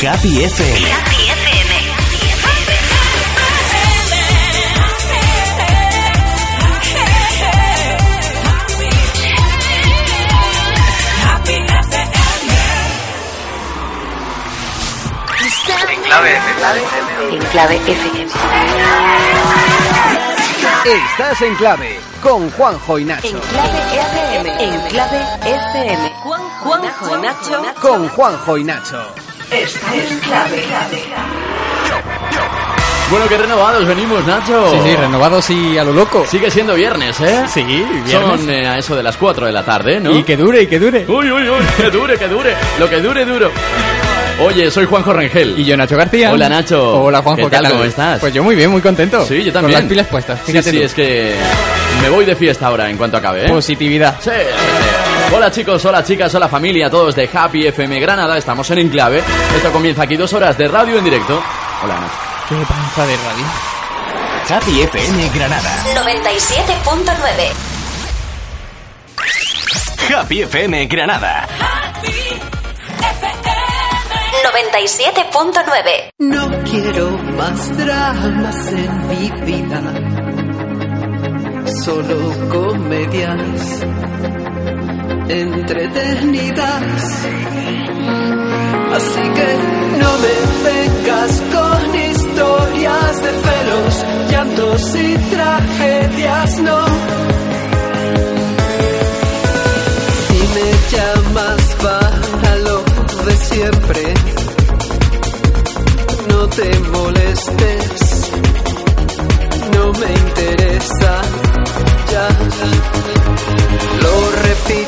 Happy FM. Happy FM. En clave FM. En clave FM. Estás en clave con Juanjo y Nacho. En clave FM. En clave FM. Juanjo y Nacho. Con Juanjo y Nacho. Estás en clave. Bueno, que renovados venimos, Nacho. Sí, sí, renovados y a lo loco. Sigue siendo viernes, ¿eh? Sí, viernes. Son eh, a eso de las 4 de la tarde, ¿no? Y que dure, y que dure. Uy, uy, uy, que dure, que dure. Lo que dure, duro. Oye, soy Juanjo Rengel. Y yo, Nacho García. Hola, Nacho. Hola, Juanjo. ¿Qué tal? ¿Cómo estás? Pues yo muy bien, muy contento. Sí, yo también. Con las pilas puestas. Sí, sí, tú. es que me voy de fiesta ahora en cuanto acabe, ¿eh? Positividad. Sí, sí, sí. Hola chicos, hola chicas, hola familia, todos de Happy FM Granada, estamos en Enclave. Esto comienza aquí dos horas de radio en directo. Hola Nacho. Qué panza de radio. Happy FM Granada. 97.9. Happy FM Granada. 97.9. No quiero más dramas en mi vida, solo comedias entretenidas. Así que no me vengas con historias de celos, llantos y tragedias, no. Si me llamas para lo de siempre, no te molestes, no me interesa, ya. Lo repito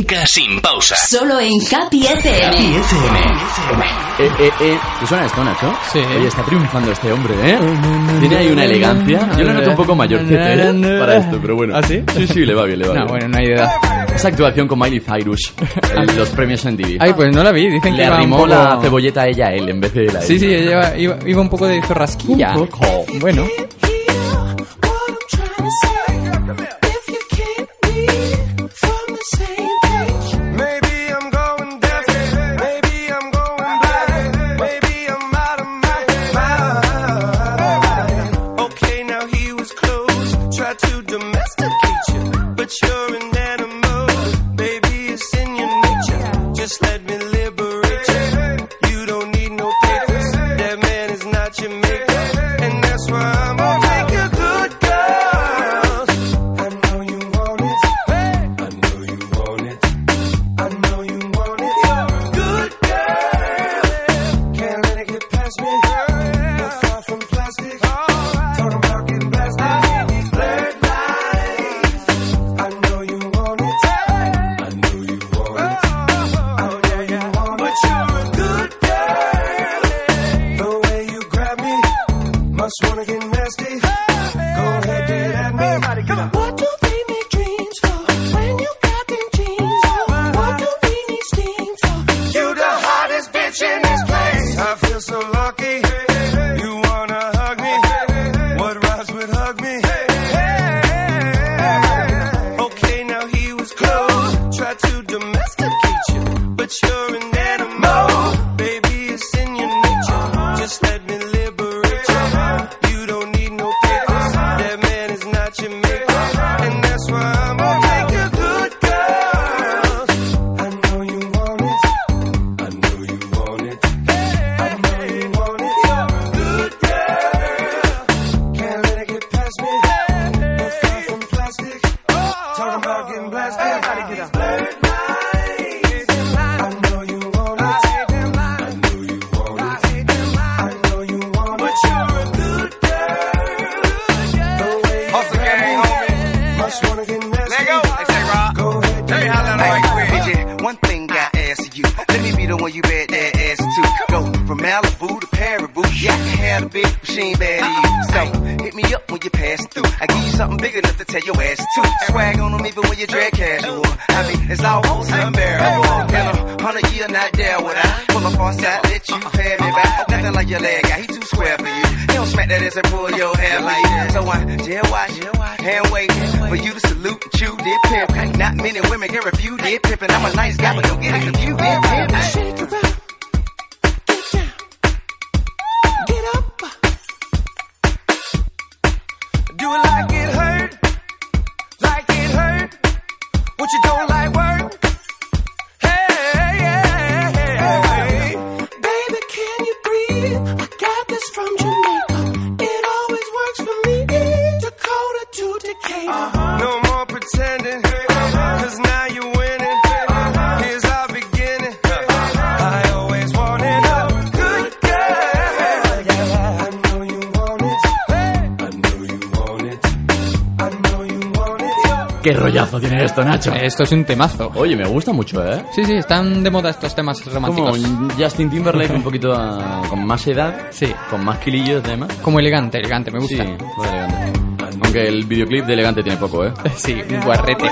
música sin pausa. Solo en Happy FM. Happy FM. Eh, eh, eh. ¿Te suena esto, Nacho? Sí. Oye, está triunfando este hombre, ¿eh? Oh, Tiene ahí una elegancia. Yo lo noto un poco mayor ¿eh? para esto, pero bueno. ¿Ah, sí? Sí, sí, le va bien, le va no, bien. bueno, no hay edad. Esa actuación con Miley Cyrus, el, los premios en MTV. Ay, pues no la vi, dicen que le arrimó la cebolleta a ella él en vez de la Sí, ella. sí, ella iba, iba, iba, un poco de zorrasquilla. Un poco. Bueno. macho. Esto es un temazo. Oye, me gusta mucho, ¿eh? Sí, sí, están de moda estos temas románticos. Como Justin Timberlake un poquito ah, con más edad, sí. con más kilillos de demás. Como elegante, elegante, me gusta. Sí, muy elegante. Aunque el videoclip de elegante tiene poco, ¿eh? sí, un guarrete.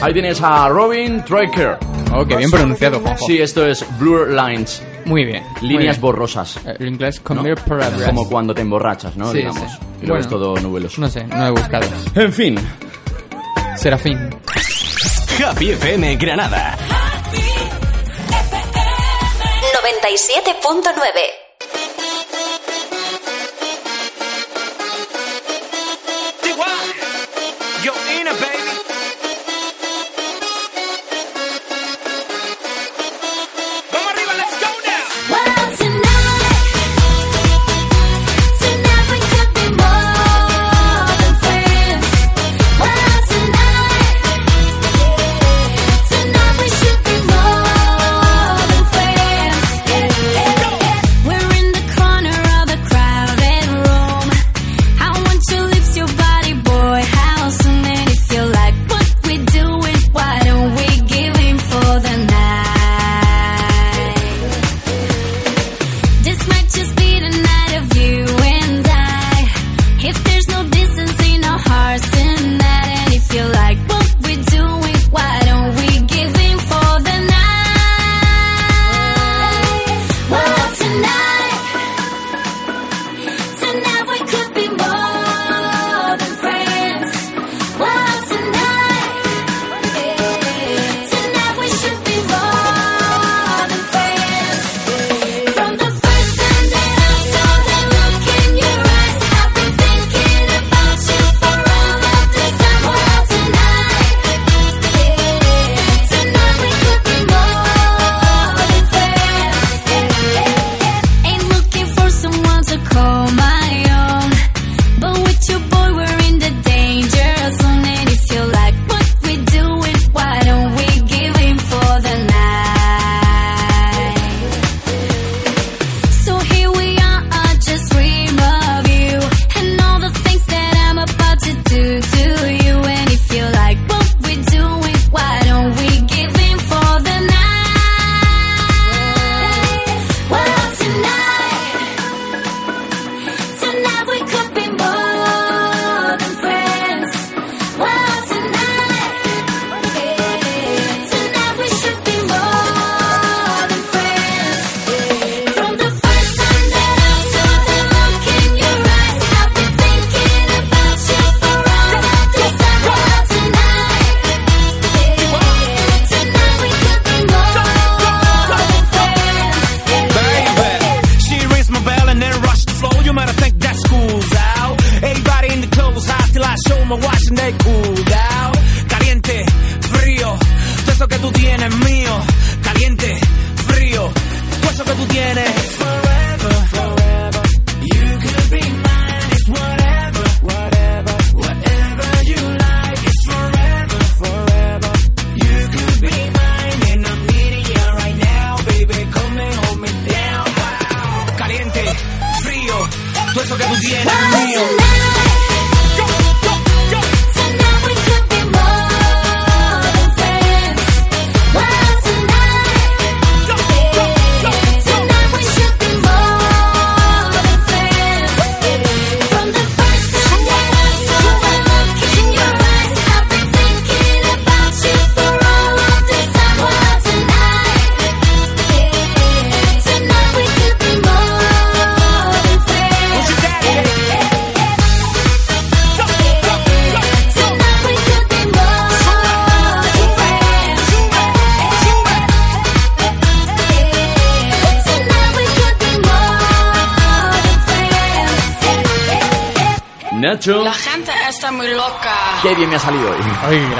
Ahí tienes a Robin Tracker. Oh, qué bien pronunciado, Juanjo. Sí, esto es Blur Lines. Muy bien. Líneas muy bien. borrosas. Eh, inglés ¿no? Como cuando te emborrachas, ¿no? Sí, Digamos. Sí. Y bueno, lo ves todo nubeloso. No sé, no he buscado. En fin, Serafín. Happy FM Granada. 97.9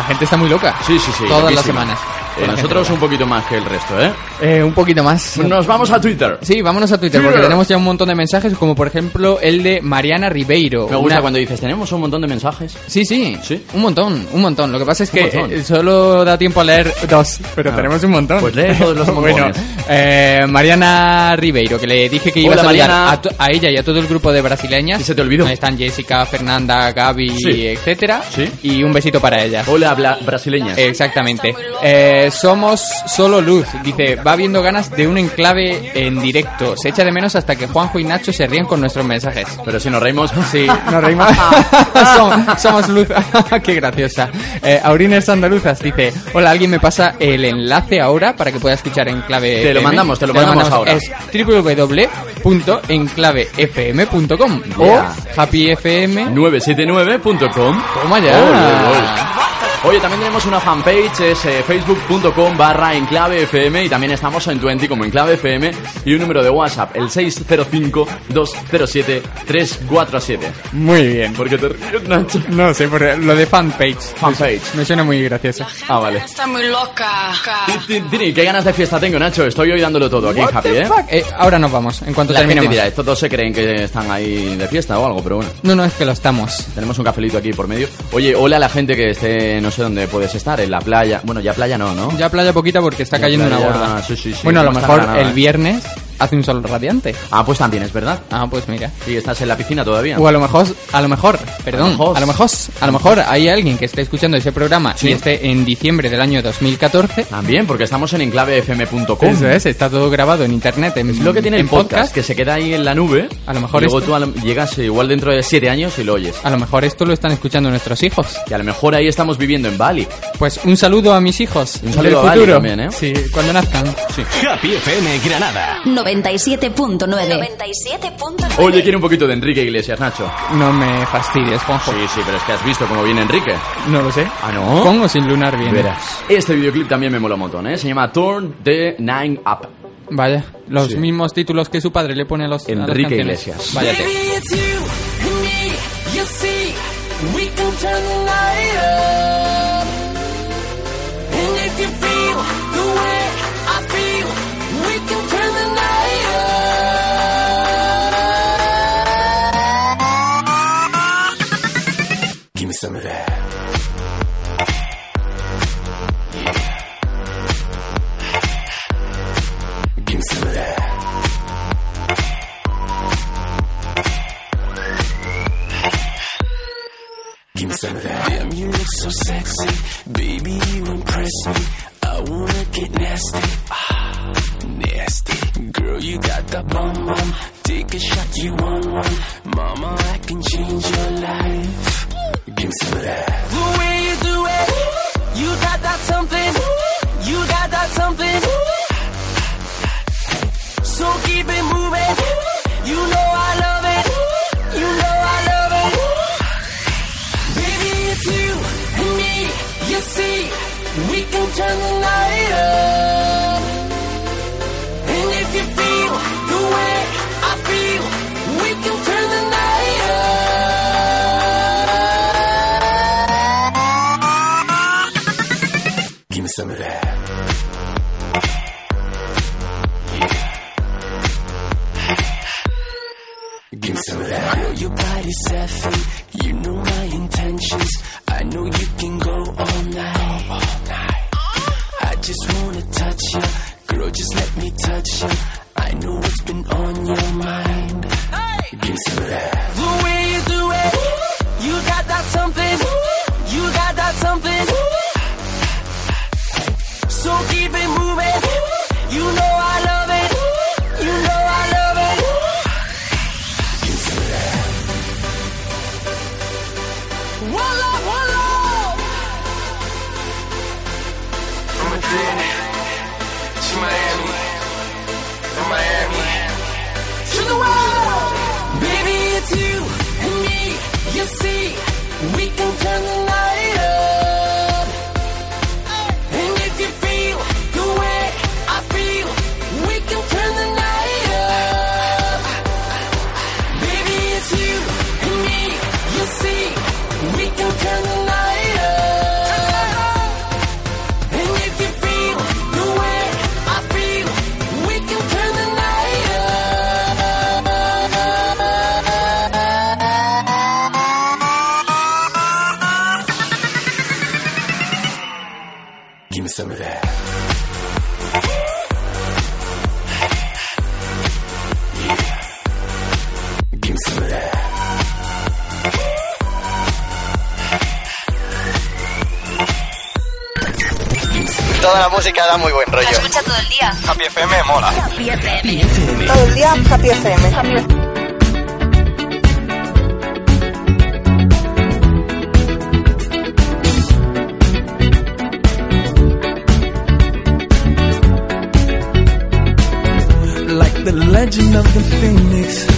la gente está muy loca. Sí, sí, sí. Todas las semanas. Eh, nosotros un poquito más que el resto, ¿eh? Eh, un poquito más. Nos vamos a Twitter. Sí, vámonos a Twitter, Twitter. porque tenemos ya un montón de mensajes, como por ejemplo el de Mariana Ribeiro. Me gusta Una- cuando dices, tenemos un montón de mensajes. Sí, sí, ¿Sí? un montón, un montón. Lo que pasa es que eh, solo da tiempo a leer dos, pero Ah. tenemos un montón. Pues lee todos los Bueno, montones. eh, Mariana Ribeiro, que le dije que iba Hola, a saludar Mariana. a, ella y a todo el grupo de brasileñas. Y se te olvidó. Ahí están Jessica, Fernanda, Gaby, Sí. etcétera. Sí. Y un besito para ellas. Hola, bla- brasileñas. Exactamente. Eh, somos solo luz. Dice, va habiendo ganas de un enclave en directo. Se echa de menos hasta que Juanjo y Nacho se ríen con nuestros mensajes. Pero si nos reímos. Sí, nos reímos. somos, somos luz. Qué graciosa. Eh, Aurines Andaluzas dice, hola, ¿alguien me pasa el enlace ahora para que pueda escuchar Enclave Te lo FM? mandamos, te lo mandamos ahora. Es www.enclavefm.com Yeah. o happyfm. 979.com. Toma ya. Ole, ole. Oye, también tenemos una fanpage, es eh, facebook.com barra enclave FM y también estamos en Twenty como enclave FM y un número de WhatsApp, el 605-207-347. Muy bien. ¿Por qué te ríes, Nacho? No sé, por lo de fanpage. Fanpage. Me suena muy gracioso. Ah, vale. Está muy loca. Tini, qué ganas de fiesta tengo, Nacho. Estoy hoy dándolo todo aquí en What Happy, the ¿eh? fuck? Eh, ahora nos vamos, en cuanto La gente terminemos. dirá, estos dos se creen que están ahí de fiesta o algo, pero bueno. No, no, es que lo estamos. Tenemos un cafelito aquí por medio. Oye, hola a la gente que esté, sé dónde puedes estar, en la playa. Bueno, ya playa no, ¿no? Ya playa poquita porque está Ya cayendo playa, una gorda. sí, sí, sí, bueno, a lo mejor el ¿eh? viernes hace un sol radiante. Ah, pues también es verdad. Ah, pues mira. Y estás en la piscina todavía. O a lo mejor, a lo mejor, perdón, A lo mejor. a lo mejor, a lo mejor hay alguien que esté escuchando ese programa Sí. y esté en diciembre del año 2014. También, porque estamos en enclavefm.com. Eso es, está todo grabado en internet. En, Es lo que tiene en el podcast, que se queda ahí en la nube. A lo mejor y luego esto- tú lo- llegas igual dentro de siete años y lo oyes. A lo mejor esto lo están escuchando nuestros hijos. Y a lo mejor ahí estamos viviendo en Bali. Pues un saludo a mis hijos. Un saludo del a Bali futuro. también, ¿eh? Sí, cuando nazcan. Sí. Happy FM Granada. 97.9. 97.9. Oye, quiere un poquito de Enrique Iglesias, Nacho. No me fastidies, Juanjo. Sí, sí, pero es que has visto cómo viene Enrique. No lo sé. Ah, ¿no? ¿Con o sin lunar bien? Verás. Este videoclip también me mola un montón, ¿eh? Se llama Turn the Nine Up. Vaya, los Sí. mismos títulos que su padre le pone a los a las Enrique canciones. Iglesias. Váyate. Some of that. Damn, you look so sexy. Baby, you impress me. I wanna get nasty. Ah, nasty. Girl, you got the bum bum. Take a shot, you want one. Mama, I can change your life. Give me some of that. The way you do it. You got that something. You got that something. So keep it moving. You know I love it. You know I love it. Baby, it's you and me. You see, we can turn the night up. Música da muy buen rollo. Escucha todo el día. Happy FM mola. Happy FM. Todo el día Happy FM. like the legend of the phoenix.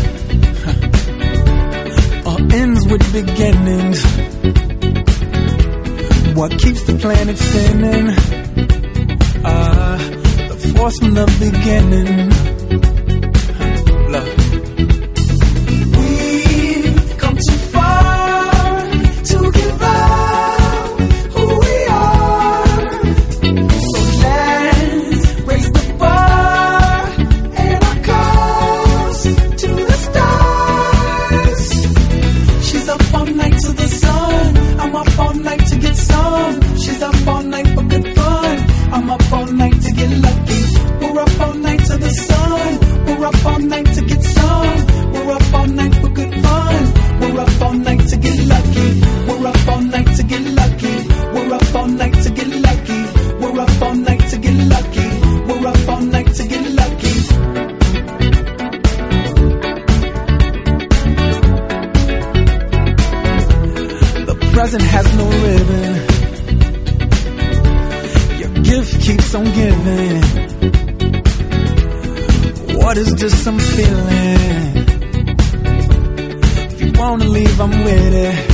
Present has no ribbon. Your gift keeps on giving. What is this I'm feeling? If you wanna leave, I'm with it.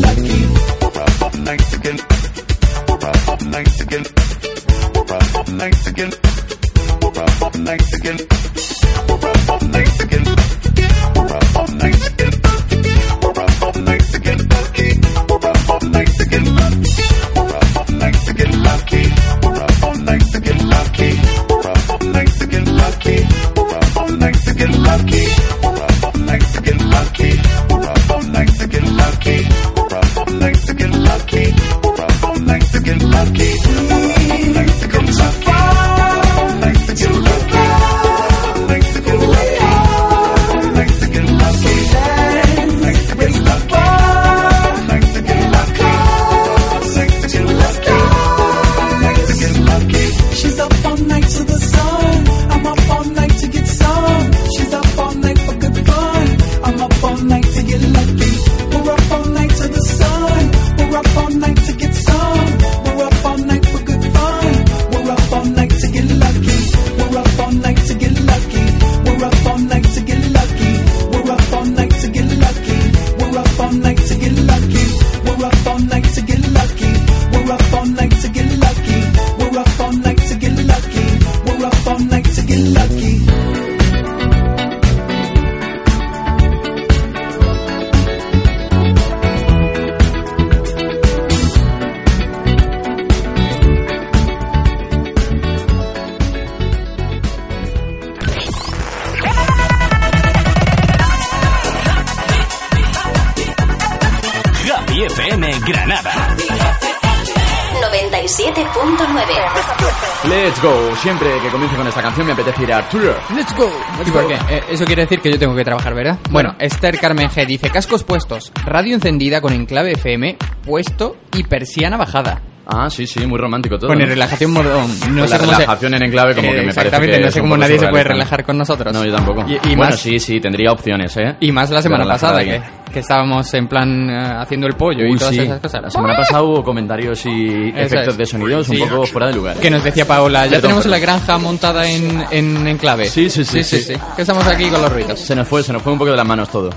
Let's go. ¿Y por qué? Eh, eso quiere decir que yo tengo que trabajar, ¿verdad? Bueno, Esther Carmen G dice cascos puestos, radio encendida con enclave FM puesto y persiana bajada. Ah, sí, sí, muy romántico todo. Con ¿no? el relajación modón. No sé la cómo se- relajación en enclave como que me parece Exactamente, que no sé cómo nadie se puede relajar con nosotros. No, yo tampoco. Y, y bueno, más, sí, sí, tendría opciones, ¿eh? y más la semana pasada, que. Que estábamos en plan eh, haciendo el pollo y todas sí. esas cosas. La semana pasada hubo comentarios y Eso efectos es. de sonidos un Sí. poco fuera de lugar. Que nos decía Paola, ya Perdón, tenemos la granja montada en, en enclave. Sí, sí, sí, sí. Que estamos aquí con los ruidos. Se nos fue, se nos fue un poco de las manos todo.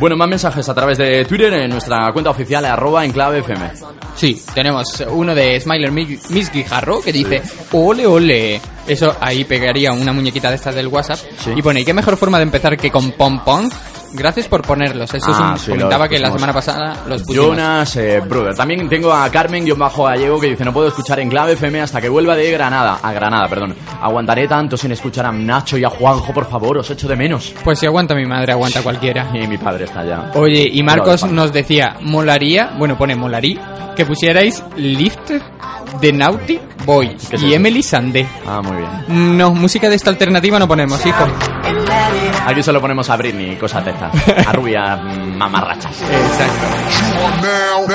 Bueno, más mensajes a través de Twitter en nuestra cuenta oficial arroba enclave FM. Sí, tenemos uno de Smiler Mi- Miss Guijarro que dice ole ole. Eso ahí pegaría una muñequita de estas del WhatsApp. Y pone, ¿y qué mejor forma de empezar que con pom pom? Gracias por ponerlos. Eso es Ah, un- sí, comentaba que la semana pasada los pusimos. Jonas eh, Brother. También tengo a Carmen bajo Gallego que dice no puedo escuchar en clave FM hasta que vuelva de Granada. A Granada, perdón. Aguantaré tanto sin escuchar a Nacho y a Juanjo, por favor, os echo de menos. Pues si aguanta mi madre, aguanta cualquiera. Y mi padre está ya. Oye, y Marcos nos decía, molaría, bueno, pone molaría, que pusierais Lift de Naughty Boy ¿Qué es y? Emily Sandé. Ah, muy bien. No, música de esta alternativa no ponemos, hijo. Aquí solo ponemos a Britney, cosas de estas. A rubia, mm, mamarrachas. Now,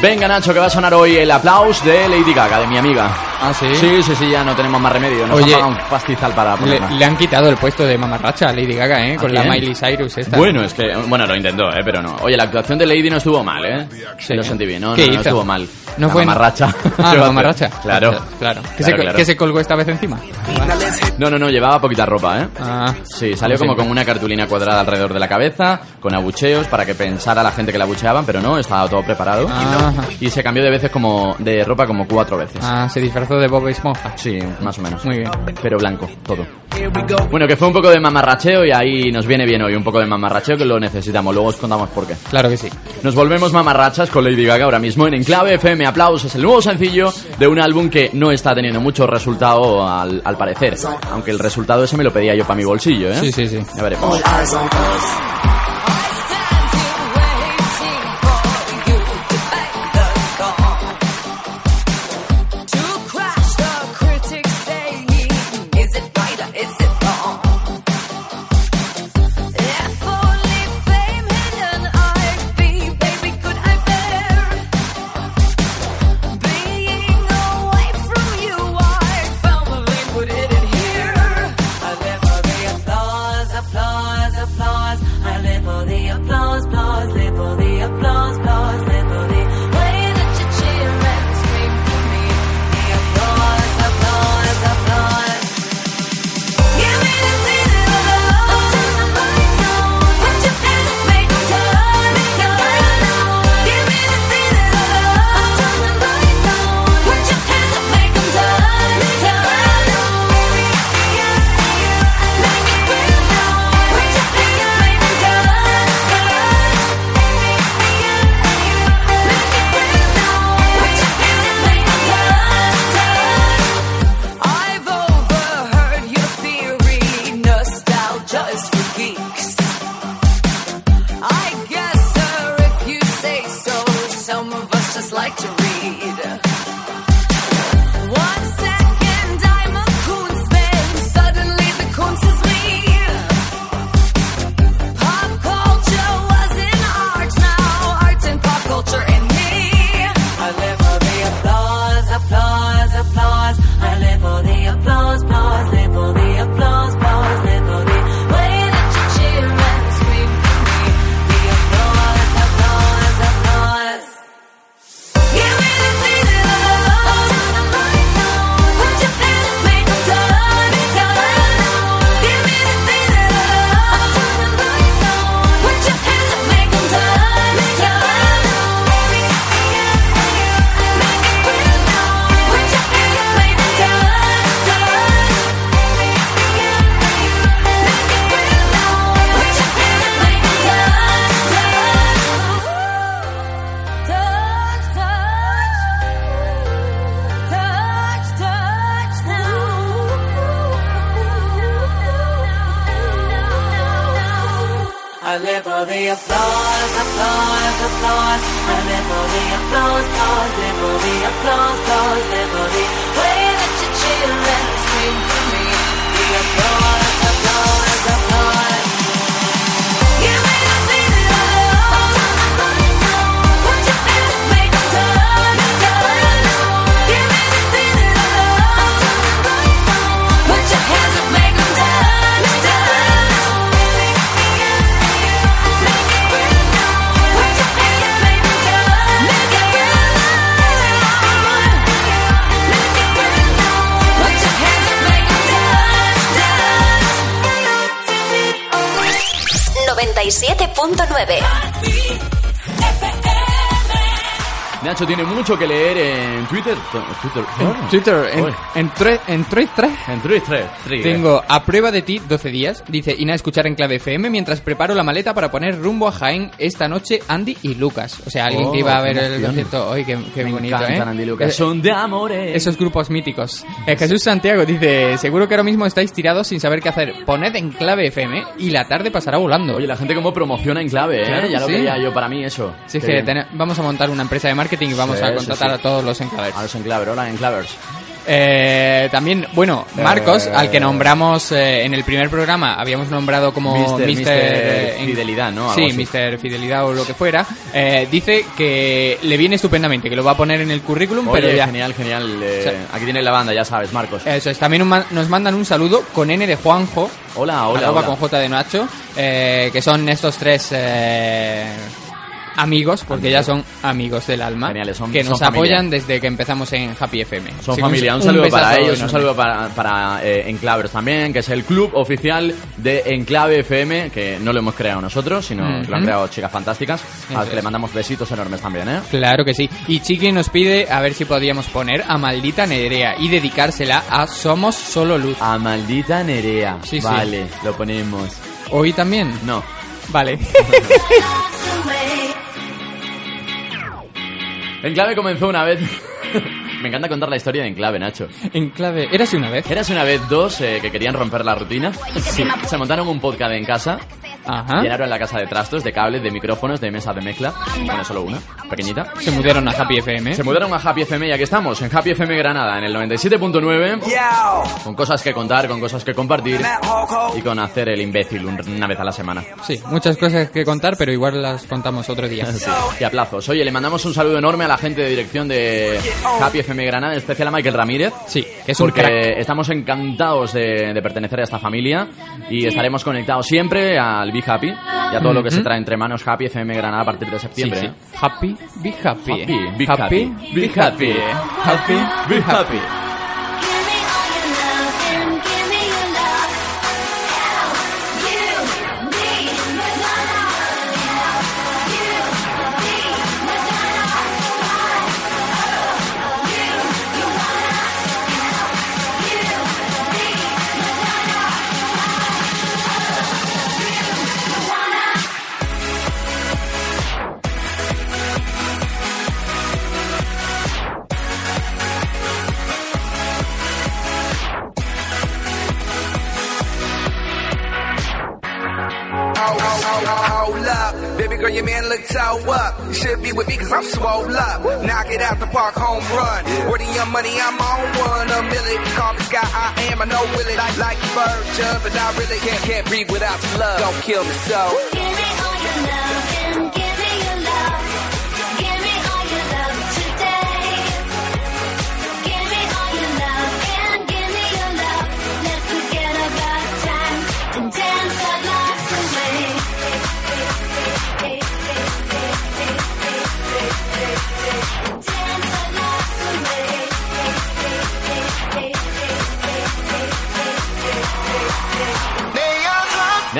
Venga, Nacho, que va a sonar hoy el aplauso de Lady Gaga, de mi amiga. Ah, sí. Sí, sí, sí, ya no tenemos más remedio. Nos Oye, han pagado un pastizal para Le, le han quitado el puesto de mamarracha a Lady Gaga, ¿eh? ¿A Con la quién? Miley Cyrus esta. Bueno, es que, bueno, lo intentó, ¿eh? Pero no. Oye, la actuación de Lady no estuvo mal, ¿eh? Sí. Lo sentí bien, ¿no? ¿Qué no, no hizo? estuvo mal. No La fue mamarracha. Ah, ¿Qué la mamarracha. Claro. Claro. ¿Qué, Claro, se, claro. qué se colgó esta vez encima? No, no, no, llevaba poquita ropa, ¿eh? Ah. Sí, salió Como como con una cartulina cuadrada alrededor de la cabeza, con abucheos para que pensara la gente que la abucheaban, pero no, estaba todo preparado. Ajá. Y se cambió de veces como de ropa como cuatro veces. Ah, se disfrazó disfrazó de Bob Esponja. Sí, más o menos. Muy bien. Pero blanco, todo. Bueno, que fue un poco de mamarracheo y ahí nos viene bien hoy un poco de mamarracheo que lo necesitamos. Luego os contamos por qué. Claro que sí. Nos volvemos mamarrachas con Lady Gaga ahora mismo en Enclave FM. Aplausos, el nuevo sencillo de un álbum que no está teniendo mucho resultado al, al parecer. Aunque el resultado ese me lo pedía yo para mi bolsillo, ¿eh? Sí, sí, sí. Ya veremos. Tiene mucho que leer Twitter. Twitter, En Twitter, en, Uy. en, tre- en Thread 3. En Twitter. Twitter. Tengo a prueba de ti 12 días. Dice Ina escuchar en clave FM mientras preparo la maleta para poner rumbo a Jaén esta noche Andy y Lucas. O sea, alguien Oh, que iba a ver qué el concierto hoy, qué, qué Me bonito, ¿eh? Andy Lucas. Son de amores. Esos grupos míticos. Eh, Jesús Santiago dice, seguro que ahora mismo estáis tirados sin saber qué hacer. Poned en clave FM y la tarde pasará volando. Oye, la gente como promociona en clave, ¿eh? Claro ya lo sí. quería yo para mí eso. Es Qué que tene- vamos a montar una empresa de marketing y vamos Sí, a sí, contratar sí. a todos los enclaves. A los enclaves, hola enclavers. Eh, también, bueno, Marcos, Eh, al que nombramos eh, en el primer programa, habíamos nombrado como Mister- Mister, Mister eh, Fidelidad, ¿no? Algo Sí. Mister Fidelidad o lo que fuera. dice que le viene estupendamente, que lo va a poner en el currículum, Oye, pero ya. genial, genial. O sea- aquí tienes la banda, ya sabes, Marcos. Eso es, también un nos mandan un saludo con N de Juanjo, Hola, hola, hola. con J de Nacho, que son estos tres... amigos, porque ya son amigos del alma, Geniales, son- que son nos familia. apoyan desde que empezamos en Happy FM. Son Así familia, un, saludo para ellos, un saludo para, para eh, Enclavers también, que es el club oficial de Enclave FM, que no lo hemos creado nosotros, sino que lo han creado chicas fantásticas, a las que le mandamos besitos enormes también, ¿eh? Claro que sí. Y Chiqui nos pide a ver si podíamos poner a Maldita Nerea y dedicársela a Somos Solo Luz. A Maldita Nerea. Sí, sí. Vale, lo ponemos. ¿Hoy también? No. Vale. Enclave comenzó una vez... Me encanta contar la historia de Enclave, Nacho. Enclave, érase una vez. Érase una vez dos eh, que querían romper la rutina. Se montaron un podcast en casa. Ajá. Llenaron la casa de trastos, de cables, de micrófonos, de mesas de mezcla. Bueno, solo una, pequeñita. Se mudaron a Happy FM. Se mudaron a Happy FM y aquí estamos, en Happy FM Granada, en el 97.9. Con cosas que contar, con cosas que compartir y con hacer el imbécil un- una vez a la semana. Sí, muchas cosas que contar, pero igual las contamos otro día. Sí, y a plazos. Oye, le mandamos un saludo enorme a la gente de dirección de Happy FM Granada, en especial a Michael Ramírez. Sí, que es un porque crack. estamos encantados de, de pertenecer a esta familia y estaremos conectados siempre al Be Happy y a todo lo que se trae entre manos Happy FM Granada a partir de septiembre. Sí, sí. Happy, be happy. Happy, be Happy, happy, be happy. Happy, Be happy. Swole up. Knock it out the park, home run. Where young money, I'm on one. A million. Call me Sky, I am, I know Willie. Like, like bird, but I really can't, can't breathe without your love. Don't kill me so.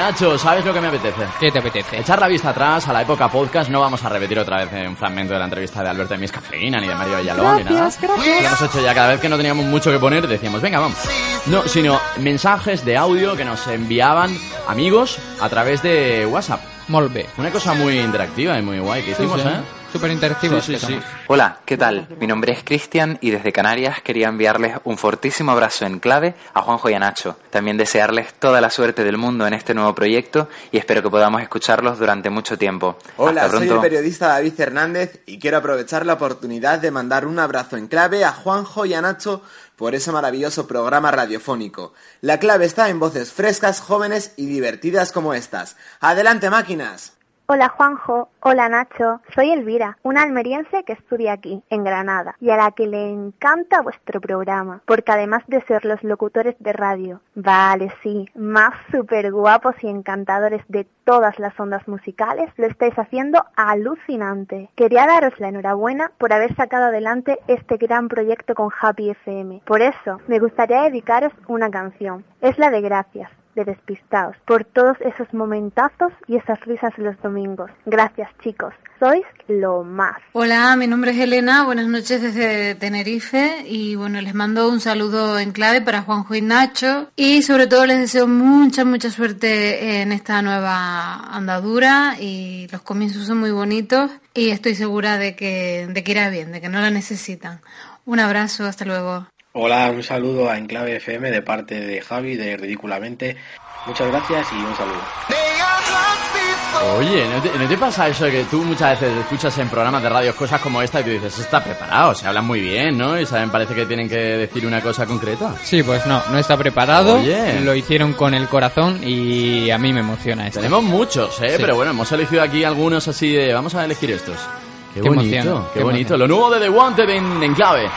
Nacho, ¿sabes lo que me apetece? ¿Qué te apetece? Echar la vista atrás a la época podcast, no vamos a repetir otra vez un fragmento de la entrevista de Alberto de Mis Cafeína, ni de Mario Villalón, ni nada. Gracias, gracias. Lo hemos hecho ya cada vez que no teníamos mucho que poner, decíamos, venga, vamos. No, sino mensajes de audio que nos enviaban amigos a través de WhatsApp. Molve. Una cosa muy interactiva y muy guay que hicimos, sí. ¿eh? Súper interactivos Sí, sí. Hola, ¿qué tal? Mi nombre es Cristian y desde Canarias quería enviarles un fortísimo abrazo en clave a Juanjo y a Nacho. También desearles toda la suerte del mundo en este nuevo proyecto y espero que podamos escucharlos durante mucho tiempo. Hola, Hasta soy el periodista David Hernández y quiero aprovechar la oportunidad de mandar un abrazo en clave a Juanjo y a Nacho por ese maravilloso programa radiofónico. La clave está en voces frescas, jóvenes y divertidas como estas. ¡Adelante, máquinas! Hola Juanjo, hola Nacho, soy Elvira, una almeriense que estudia aquí, en Granada, y a la que le encanta vuestro programa, porque además de ser los locutores de radio, vale, sí, más super guapos y encantadores de todas las ondas musicales, lo estáis haciendo alucinante. Quería daros la enhorabuena por haber sacado adelante este gran proyecto con Happy FM. Por eso, me gustaría dedicaros una canción. Es la de Gracias de Despistados, por todos esos momentazos y esas risas los domingos. Gracias chicos, sois lo más. Hola, mi nombre es Elena, buenas noches desde Tenerife y bueno, les mando un saludo en clave para Juanjo y Nacho y sobre todo les deseo mucha, mucha suerte en esta nueva andadura y los comienzos son muy bonitos y estoy segura de que, de que irá bien, de que no la necesitan. Un abrazo, hasta luego. Hola, un saludo a Enclave FM de parte de Javi de Ridículamente. Muchas gracias y un saludo. Oye, ¿no te, no te pasa eso de que tú muchas veces escuchas en programas de radio cosas como esta y tú dices, está preparado, se hablan muy bien, ¿no? Y saben, parece que tienen que decir una cosa concreta. Sí, pues no, no está preparado. Oye. Lo hicieron con el corazón y a mí me emociona esto. Tenemos muchos, ¿eh? Sí. Pero bueno, hemos elegido aquí algunos así de... Vamos a elegir estos. Qué, Qué bonito, emoción, qué, qué bonito. emoción. Lo nuevo de The Wanted en, en clave.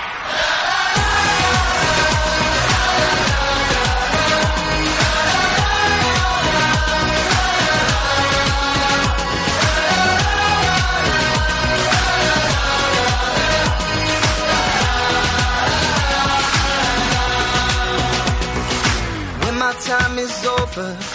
But.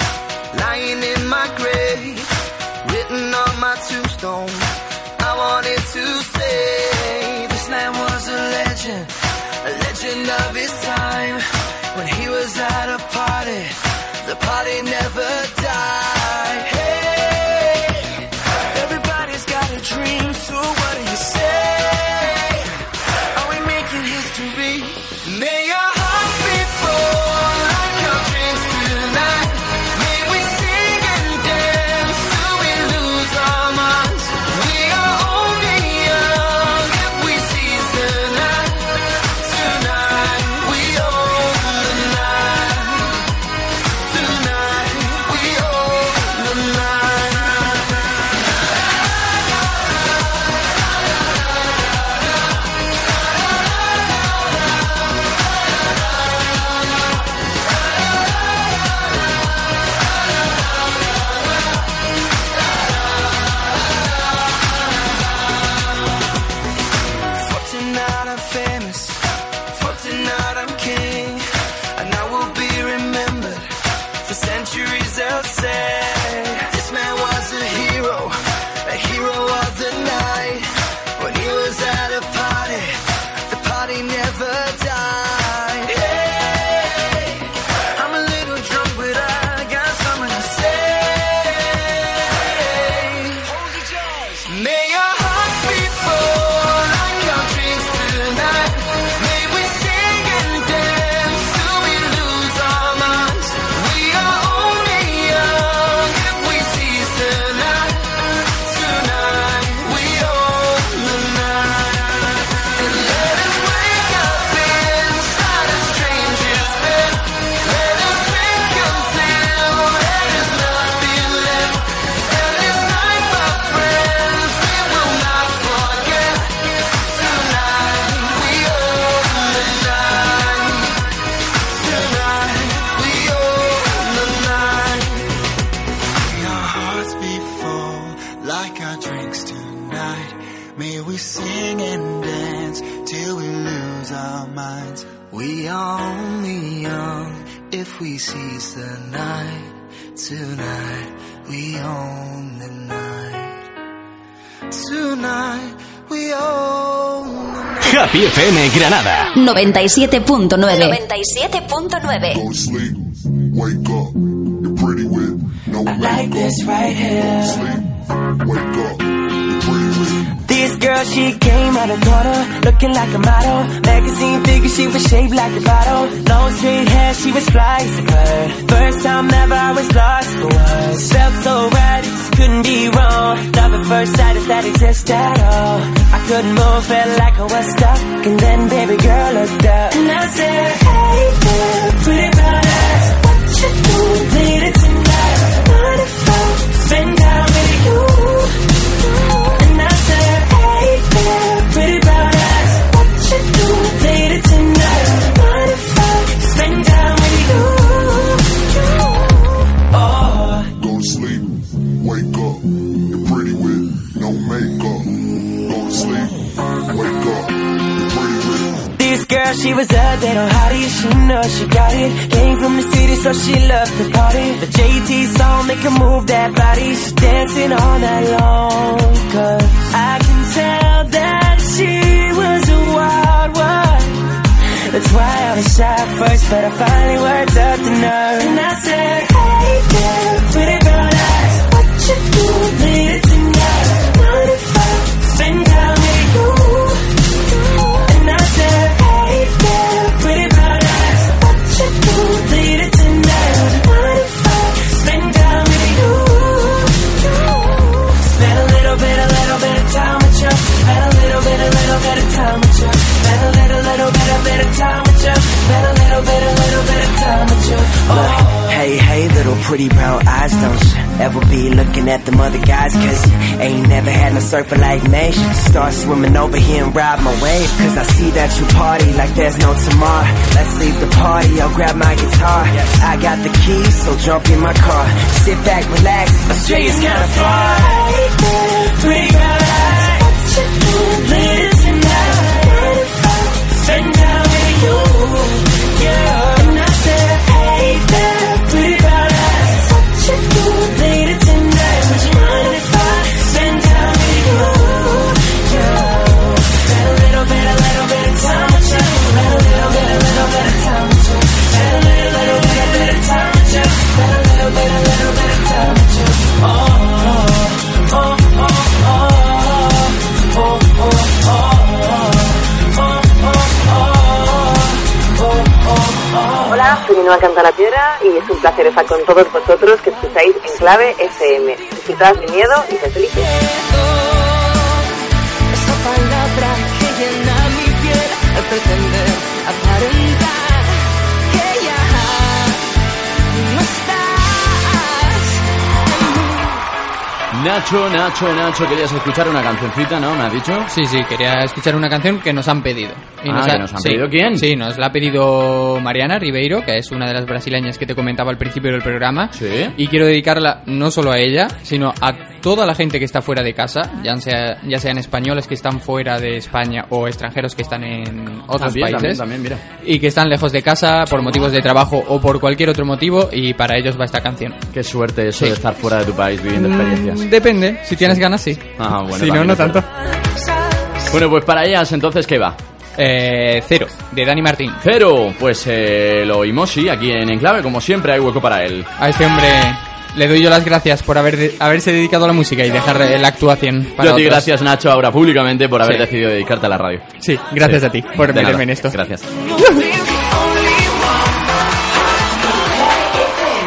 Sing and dance till we lose our minds. We are only young if we seize the night. Tonight we own the night. Tonight we own the night. Happy FM Granada. 97.9. 97.9. Go sleep, wake up, you're pretty with no I like this right here. Sleep, wake up, you're pretty with This girl, she came out of corner, looking like a model. Magazine figure, she was shaped like a bottle. Long straight hair, she was fly as a bird. First time ever, I was lost for words. Felt so right, just couldn't be wrong. Love at first sight, if that exists at all. I couldn't move, felt like I was stuck. And then baby girl looked up, and I said, Hey there, pretty eyes, what you doing later girl, she was a little hottie, she know she got it. Came from the city, so she loved to party. The JT song make her move that body. She's dancing all night long. Cause I can tell that she was a wild one. That's why I was shy first, but I finally worked up the nerve. And I said, Hey there, pretty brown eyes, what you little pretty brown eyes, don't ever be looking at them other guys? Cause ain't never had no surfer like me. Start swimming over here and ride my wave. Cause I see that you party like there's no tomorrow. Let's leave the party, I'll grab my guitar. I got the keys, so jump in my car. Sit back, relax, Australia's kinda far. Hey there, pretty brown eyes, what you doing Ainhoa Cantana Piedra y es un placer estar con todos vosotros que escucháis en clave FM. Disfrutad sin miedo y sed felices. Nacho, Nacho, Nacho, querías escuchar una cancioncita, ¿no? ¿Me has dicho? Sí, sí, quería escuchar una canción que nos han pedido. Ah, ¿que nos han sí, pedido quién? Sí, nos la ha pedido Mariana Ribeiro, que es una de las brasileñas que te comentaba al principio del programa. Sí. Y quiero dedicarla no solo a ella, sino a toda la gente que está fuera de casa, ya, sea, ya sean españoles que están fuera de España o extranjeros que están en otros También, países. también, también, mira. Y que están lejos de casa por motivos de trabajo o por cualquier otro motivo, y para ellos va esta canción. Qué suerte eso Sí. de estar fuera de tu país viviendo experiencias. Mm, Depende, si tienes ganas, sí. Ah, bueno, si no, no tanto. Bueno, pues para ellas, entonces, ¿qué va? Eh, cero, de Dani Martín. Cero, pues eh, lo oímos, sí, aquí en Enclave, como siempre, hay hueco para él. A este hombre le doy yo las gracias por haber de- haberse dedicado a la música y dejar la actuación para Yo a ti otros. gracias, Nacho, ahora públicamente por haber Sí. decidido dedicarte a la radio. Sí, gracias a ti por De meterme nada, en esto. Gracias.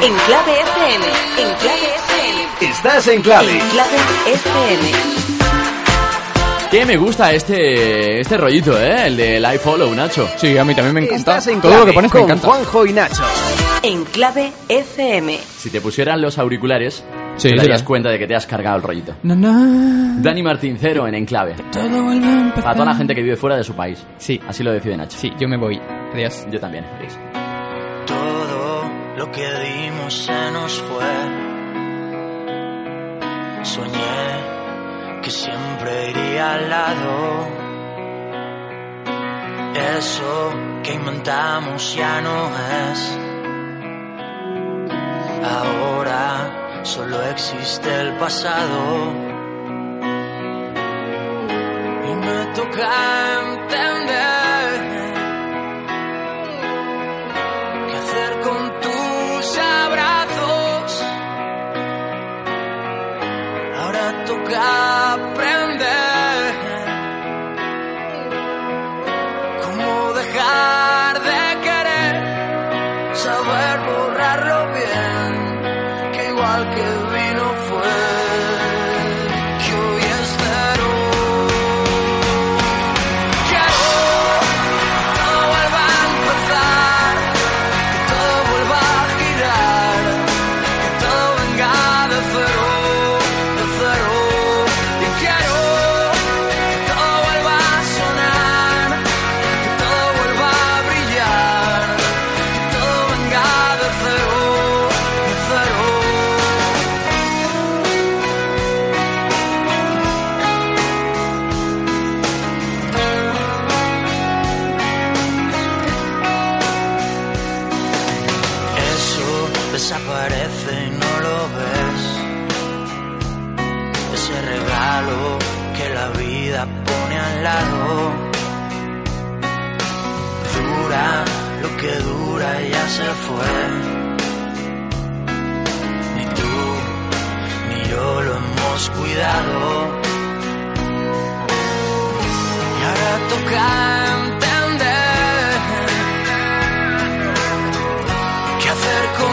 En clave FM. En clave FM. Estás en clave. En clave FM. Que me gusta este este rollito, ¿eh? El de Live Follow, Nacho. Sí, a mí también me encanta. Estás en Todo lo que pones me con encanta. Juanjo y Nacho. En clave FM. Si te pusieran los auriculares, Sí, te sí, darías sí. cuenta de que te has cargado el rollito. Dani Martín Cero en Enclave. Todo vuelve a empezar. Para toda la gente que vive fuera de su país. Sí. Así lo decide Nacho. Sí, yo me voy. Adiós. Yo también. Adiós. Todo lo que dimos se nos fue. Soñé que siempre iría al lado. Eso que inventamos ya no es. Ahora solo existe el pasado. Y me toca entender qué hacer con tus abrazos. Ahora toca bien, toca entender qué hacer con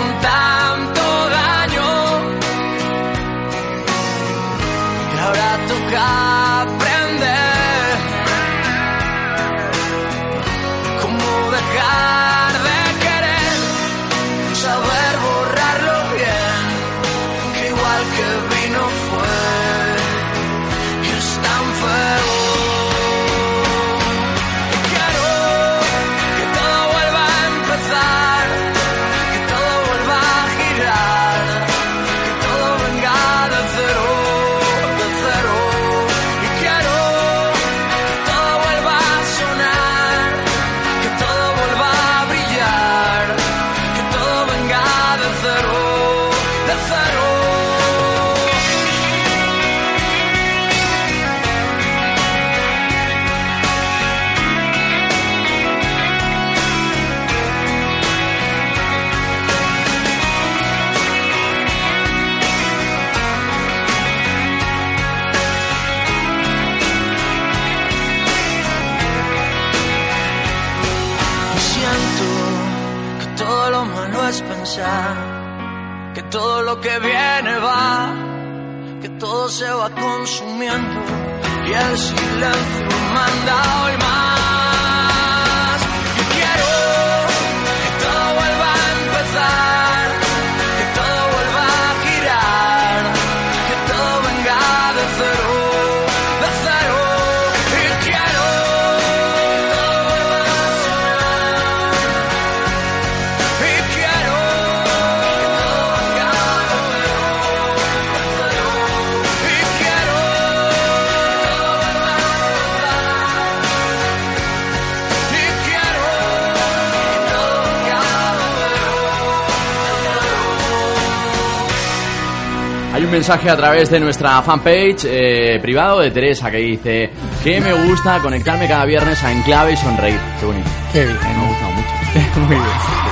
mensaje a través de nuestra fanpage eh, privado de Teresa que dice que me gusta conectarme cada viernes a Enclave y sonreír. Qué bonito.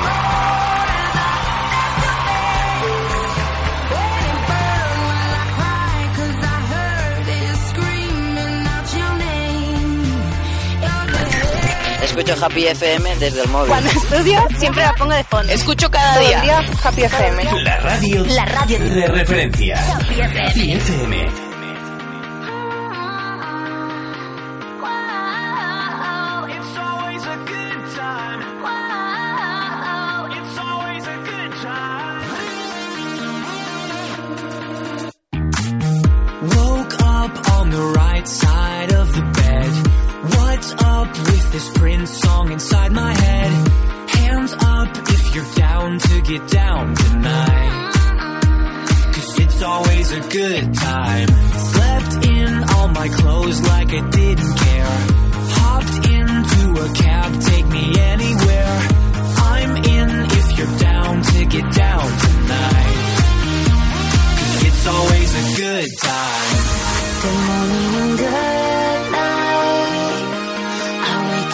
Happy FM desde el móvil. Cuando estudio siempre la pongo de fondo. Escucho cada día. día Happy FM. La radio. La radio de referencia. Happy FM.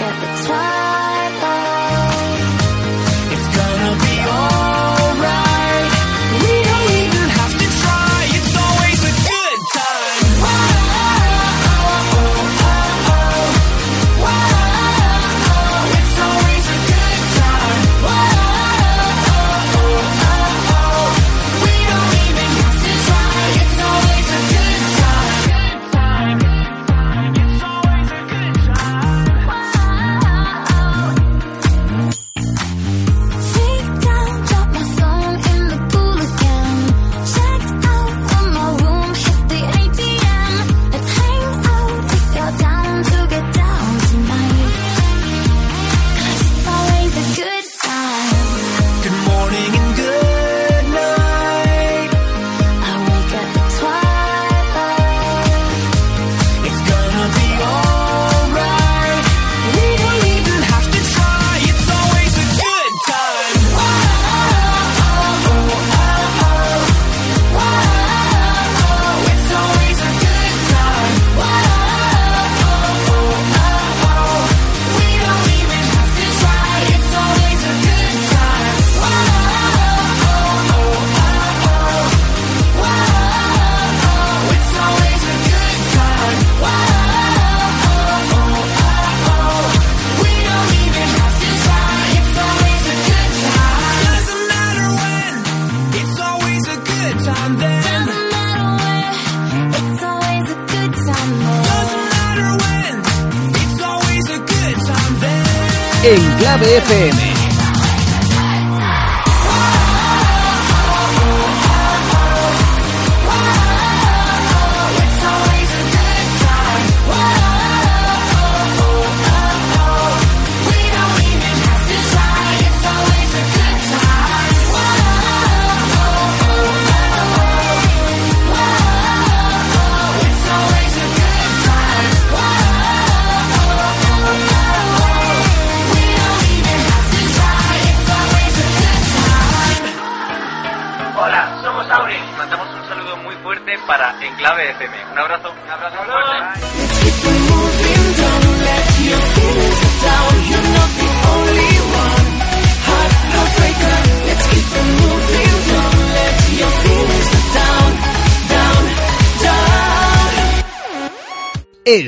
at the top. TDFM.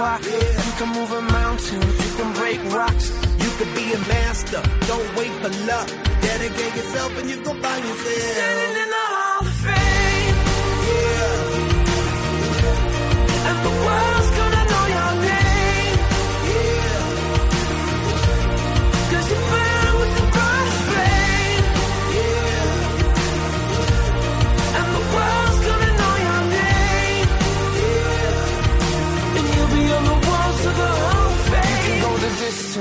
beat. You can move a mountain, you can break rocks. You could be a master, don't wait for luck. Dedicate yourself and you go find yourself.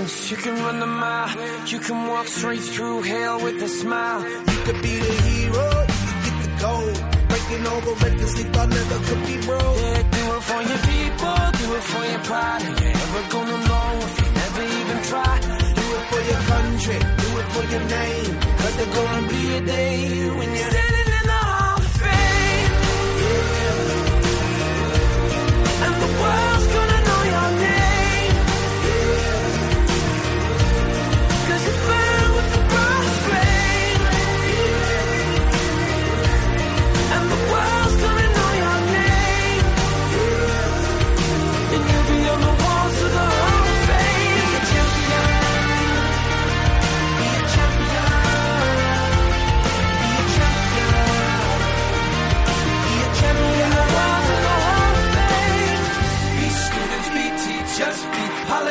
Distance, you can run the mile. You can walk straight through hell with a smile. You could be the hero, you could get the gold. Breaking the records they thought never could be broke. Yeah, do it for your people, do it for your pride. And you ever gonna know if you never even try? Do it for your country, do it for your name. Cause there's gonna be a day when you're standing in the Hall of Fame. Yeah. And the world's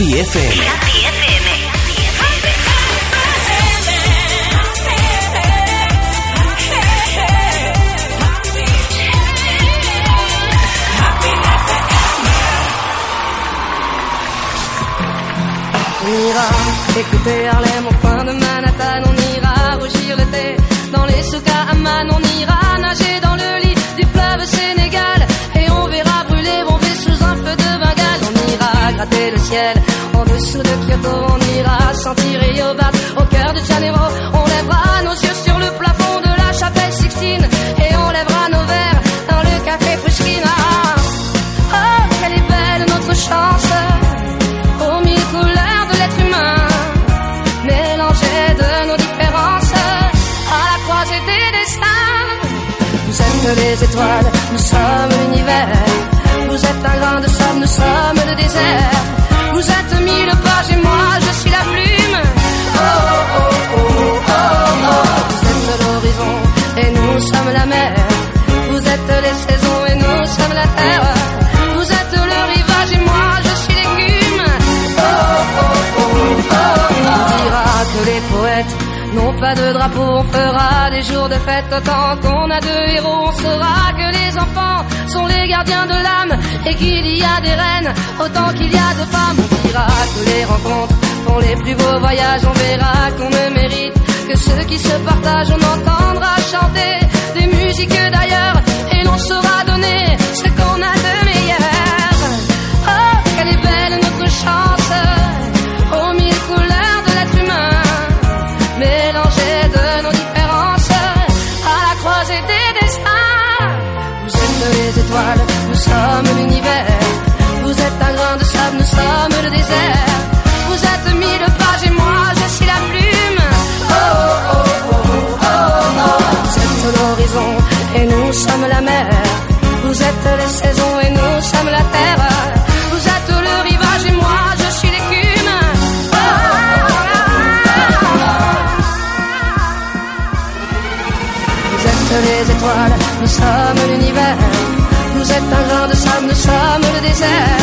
Happy FM. Happy FM. On ira écouter Harlem au coin de Manhattan, on ira rougir l'été dans les souks à Amman, on ira on ira sentir Rio battre au cœur de Janeiro. On lèvera nos yeux sur le plafond de la chapelle Sixtine et on lèvera nos verres dans le café Pushkin. Ah, oh, quelle est belle notre chance aux mille couleurs de l'être humain, mélangées de nos différences à la croisée des destins. Vous êtes les étoiles, nous sommes l'univers. Vous êtes un grain de nous sommes le désert. Nous sommes la mer. Vous êtes les saisons et nous sommes la terre. Vous êtes le rivage et moi je suis l'écume. Oh. On dira que les poètes n'ont pas de drapeau, on fera des jours de fête autant qu'on a de héros. On saura que les enfants sont les gardiens de l'âme et qu'il y a des reines autant qu'il y a de femmes. On dira que les rencontres font les plus beaux voyages. On verra qu'on ne mérite que ceux qui se partagent. On entendra chanter des ainsi que d'ailleurs, et l'on saura donner ce qu'on a de meilleur. Oh, quelle est belle notre chance, aux mille couleurs de l'être humain, mélangées de nos différences, à la croisée des destins. Vous êtes les étoiles, nous sommes l'univers. Vous êtes un grain de sable, nous sommes le désert. Nous sommes la mer. Vous êtes les saisons et nous sommes la terre. Vous êtes le rivage et moi je suis l'écume. Vous êtes les étoiles, nous sommes l'univers. Vous êtes un grain de sable, nous sommes le désert.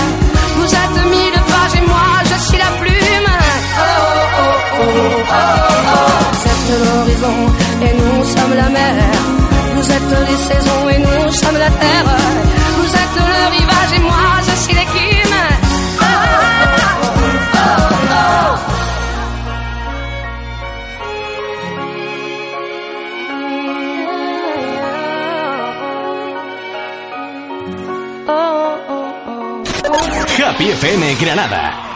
Vous êtes mille pages et moi je suis la plume. Oh, oh, oh, oh, oh. Vous êtes l'horizon et nous sommes la mer. Êtes les saisons et nous sommes la terre. Vous êtes le rivage et moi je suis. Happy FM Granada.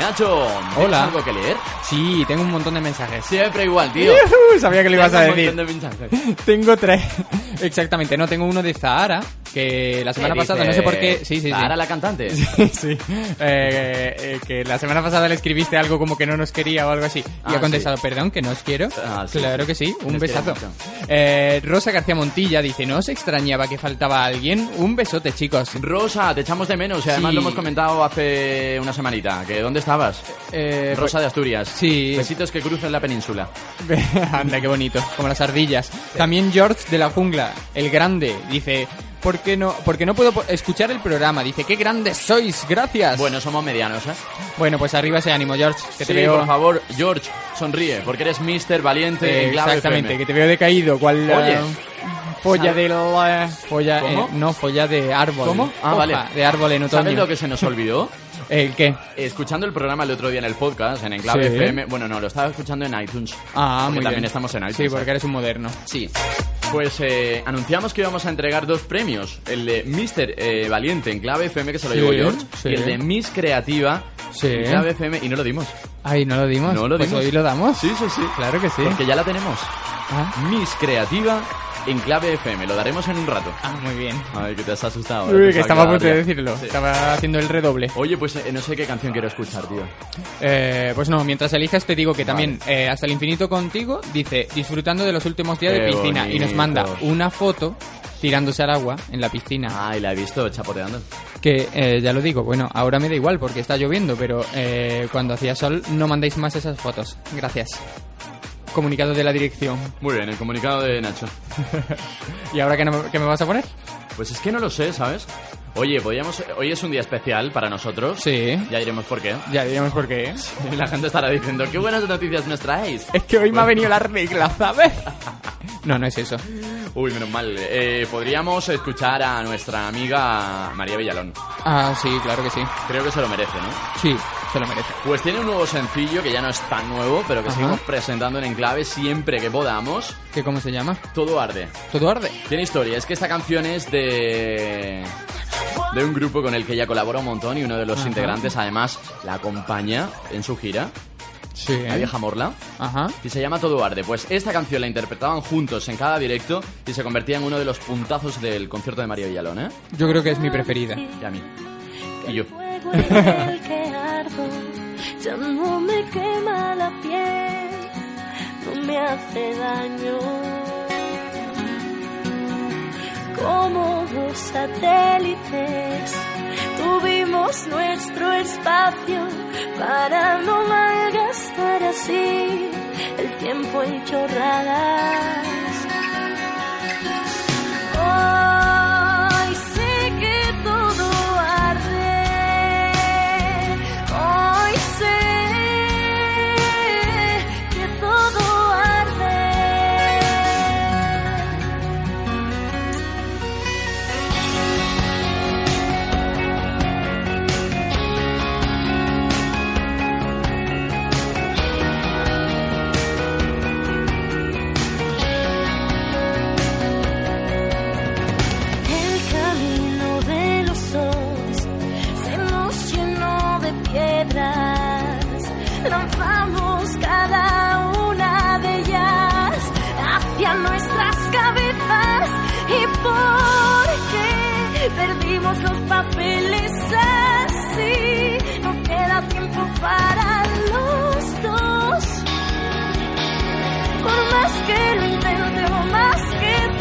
Nacho, ¿tienes Hola. algo que leer? Sí, tengo un montón de mensajes. Siempre igual, tío. Sabía que lo ibas a Tengo un decir. montón de mensajes. Tengo tres. Exactamente, no, tengo uno de Zahara, que la semana ¿Qué pasada, no sé por qué. Sí, sí, sí. Zahara, la cantante. Sí, sí. Eh, eh, que la semana pasada le escribiste algo como que no nos quería o algo así. Y Ah, ha contestado, perdón, que no os quiero. Ah, sí, claro que sí, un Nos besazo. Eh, Rosa García Montilla dice, ¿no os extrañaba que faltaba alguien? Un besote, chicos. Rosa, te echamos de menos. Y además lo hemos comentado hace una semanita. que ¿Dónde estabas? Eh, Rosa de Asturias. Sí. Besitos que crucen la península. Anda, qué bonito, como las ardillas. También George de la jungla, el grande, dice, ¿por qué no, porque no puedo escuchar el programa? Dice, qué grandes sois, gracias. Bueno, somos medianos, ¿eh? Bueno, pues arriba ese ánimo, George, que te sí, veo... por favor, George, sonríe, porque eres Mister Valiente Eh, en clave exactamente, FM. que te veo decaído, cual... Oye. eh, Folla ¿Sabe- de la... Folla, ¿Cómo? eh, no, folla de árbol. ¿Cómo? Ah, Hoja vale. De árbol en otoño. ¿Sabes lo que se nos olvidó? ¿El qué? Escuchando el programa el otro día en el podcast, en Enclave Sí. FM. Bueno, no, lo estaba escuchando en iTunes. Ah, porque muy también bien. estamos en iTunes. Sí, porque ¿eh? eres un moderno. Sí. Pues eh, anunciamos que íbamos a entregar dos premios. El de Mister eh, Valiente en Clave FM, que se lo Sí, llevó George. sí. Y el de Miss Creativa Sí. en Clave FM. Y no lo dimos. Ay, ¿no lo dimos? No lo Pues dimos. hoy lo damos. Sí, sí, sí. Claro que sí. Porque ya la tenemos. Ah. Miss Creativa en Clave FM. Lo daremos en un rato. Ah, muy bien. Ay, que te has asustado. Uy, ahora, que estaba a punto de decirlo. Sí. Estaba haciendo el redoble. Oye, pues eh, no sé qué canción quiero escuchar, tío. Eh, pues no, mientras elijas te digo que también eh, Hasta el infinito contigo dice disfrutando de los últimos días de Qué piscina y nos manda una foto tirándose al agua en la piscina. Ay, la he visto chapoteando. Que eh, ya lo digo, bueno, ahora me da igual porque está lloviendo, pero eh, cuando hacía sol no mandéis más esas fotos. Gracias. Comunicado de la dirección. Muy bien, el comunicado de Nacho. ¿Y ahora qué, no- qué me vas a poner? Pues es que no lo sé, ¿sabes? Oye, podríamos. Hoy es un día especial para nosotros. Sí. Ya diremos por qué. Ya diremos por qué. Y la gente estará diciendo, qué buenas noticias nos traéis. Es que hoy me ha venido la regla, ¿sabes? No, no es eso. Uy, menos mal. Eh, podríamos escuchar a nuestra amiga María Villalón. Ah, sí, claro que sí. Creo que se lo merece, ¿no? Sí, se lo merece. Pues tiene un nuevo sencillo que ya no es tan nuevo, pero que Ajá. seguimos presentando en Enclave siempre que podamos. ¿Qué cómo se llama? Todo arde. ¿Todo arde? Tiene historia, es que esta canción es de. De un grupo con el que ella colabora un montón y uno de los Ajá. integrantes además la acompaña en su gira. Sí. La vieja Morla. Ajá. Y se llama Todo Arde. Pues esta canción la interpretaban juntos en cada directo y se convertía en uno de los puntazos del concierto de María Villalón, ¿eh? Yo creo que es mi preferida. Y a mí. Y yo. ya no me quema la piel, no me hace daño. Como dos satélites tuvimos nuestro espacio para no malgastar así el tiempo en chorradas. Hoy porque perdimos los papeles así. No queda tiempo para los dos. Por más que lo intente o más que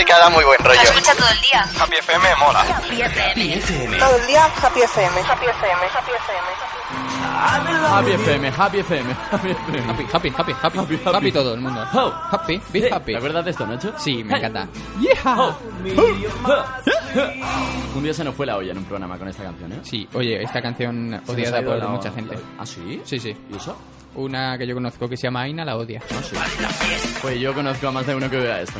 música da muy buen rollo. La escucha todo el día. Happy FM mola. Happy FM. Todo el día Happy FM. Happy FM. Happy FM. Happy FM, Happy FM, Happy FM. Happy, happy, happy, happy, happy, todo el mundo. Happy, be happy. ¿Te acuerdas de esto, Nacho? Sí, me encanta. Un día se nos fue la olla en un programa con esta canción, ¿eh? Sí, oye, esta canción odiada por mucha gente. ¿Ah, sí? Sí, sí. ¿Y eso? Una que yo conozco que se llama Aina la odia. Pues yo conozco a más de uno que odia esto.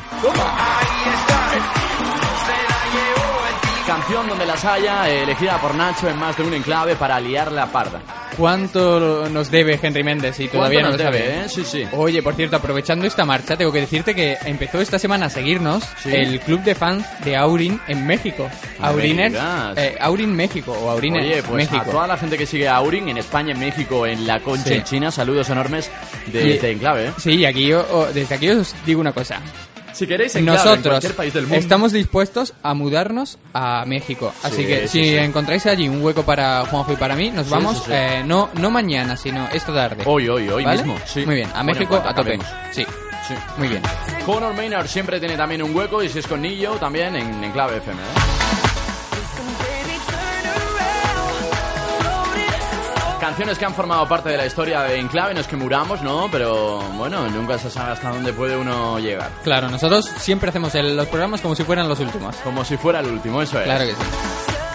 Canción donde las haya, eh, elegida por Nacho en más de un enclave para liar la parda. ¿Cuánto nos debe Henry Méndez y todavía no ¿Cuánto lo nos sabe? debe, eh? Sí, sí. Oye, por cierto, aprovechando esta marcha, tengo que decirte que empezó esta semana a seguirnos Sí. el club de fans de Aurin en México. Auriners, eh, Aurin México o Auriners Oye, pues México. a toda la gente que sigue a Aurin en España, en México, en La Concha, Sí. en China, saludos enormes de, Y- de Enclave. ¿eh? Sí, y aquí yo, desde aquí os digo una cosa. Si queréis en Nosotros cualquier país del mundo. estamos dispuestos a mudarnos a México. Así Sí, que sí, si sí. encontráis allí un hueco para Juanjo y para mí, nos vamos, eh, no, no mañana, sino esta tarde. Hoy, hoy, hoy ¿Vale? mismo. Sí. Muy bien, a en México cuanto a tope. Sí, Sí. muy bien. Conor Maynard siempre tiene también un hueco y si es con Nillo también en Enclave FM. ¿eh? Canciones que han formado parte de la historia de Enclave, no es que muramos, ¿no? Pero bueno, nunca se sabe hasta dónde puede uno llegar. Claro, nosotros siempre hacemos el- los programas como si fueran los últimos. Como si fuera el último, eso es. Claro que sí.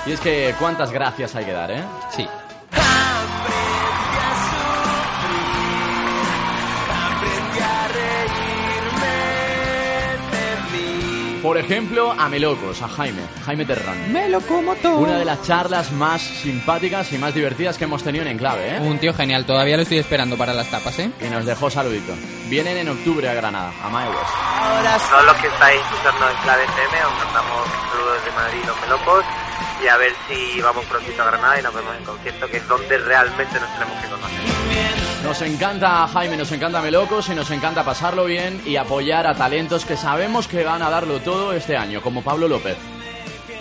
Y es que cuántas gracias hay que dar, ¿eh? Sí. Por ejemplo, a Melocos, a Jaime, Jaime Terrán. Me lo como todo. Una de las charlas más simpáticas y más divertidas que hemos tenido en Enclave, ¿eh? Un tío genial, todavía lo estoy esperando para las tapas, ¿eh? Y nos dejó saludito. Vienen en octubre a Granada, a My West. Ahora todos los que estáis escuchando en Clave FM, os mandamos saludos de Madrid los melocos y a ver si vamos prontito a Granada y nos vemos en concierto, que es donde realmente nos tenemos que conocer. Nos encanta Jaime, nos encanta Melocos y nos encanta pasarlo bien y apoyar a talentos que sabemos que van a darlo todo este año, como Pablo López.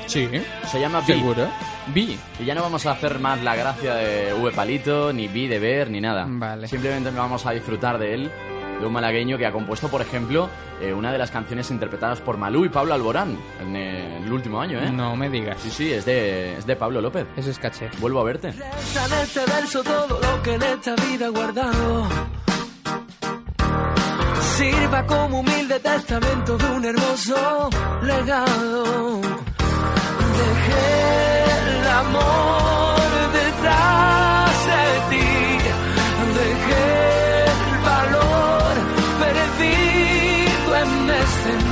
Sí. Se llama Vi. Seguro. Vi. Y ya no vamos a hacer más la gracia de V Palito, ni Vi de ver, ni nada. Vale. Simplemente vamos a disfrutar de él, de un malagueño que ha compuesto, por ejemplo, eh, una de las canciones interpretadas por Malú y Pablo Alborán en eh, el último año, ¿eh? No me digas. Sí, sí, es de, es de Pablo López. Eso es caché. Vuelvo a verte. En este verso todo lo que en esta vida he guardado. Sirva como humilde testamento de un hermoso legado. Dejé el amor detrás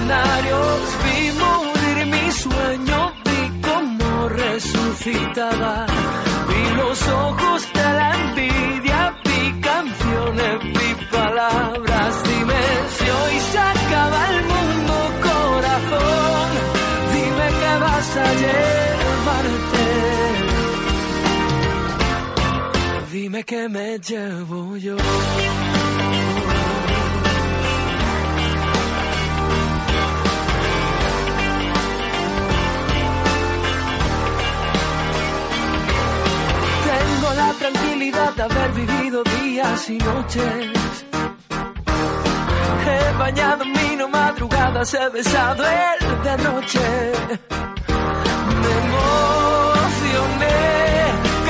escenarios. Vi morir mi sueño, vi cómo resucitaba. Vi los ojos de la envidia, vi canciones, vi palabras. Dime si hoy se acaba el mundo, corazón. Dime que vas a llevarte. Dime que me llevo yo. Tranquilidad de haber vivido días y noches. He bañado en vino madrugadas, he besado el de noche. Me emocioné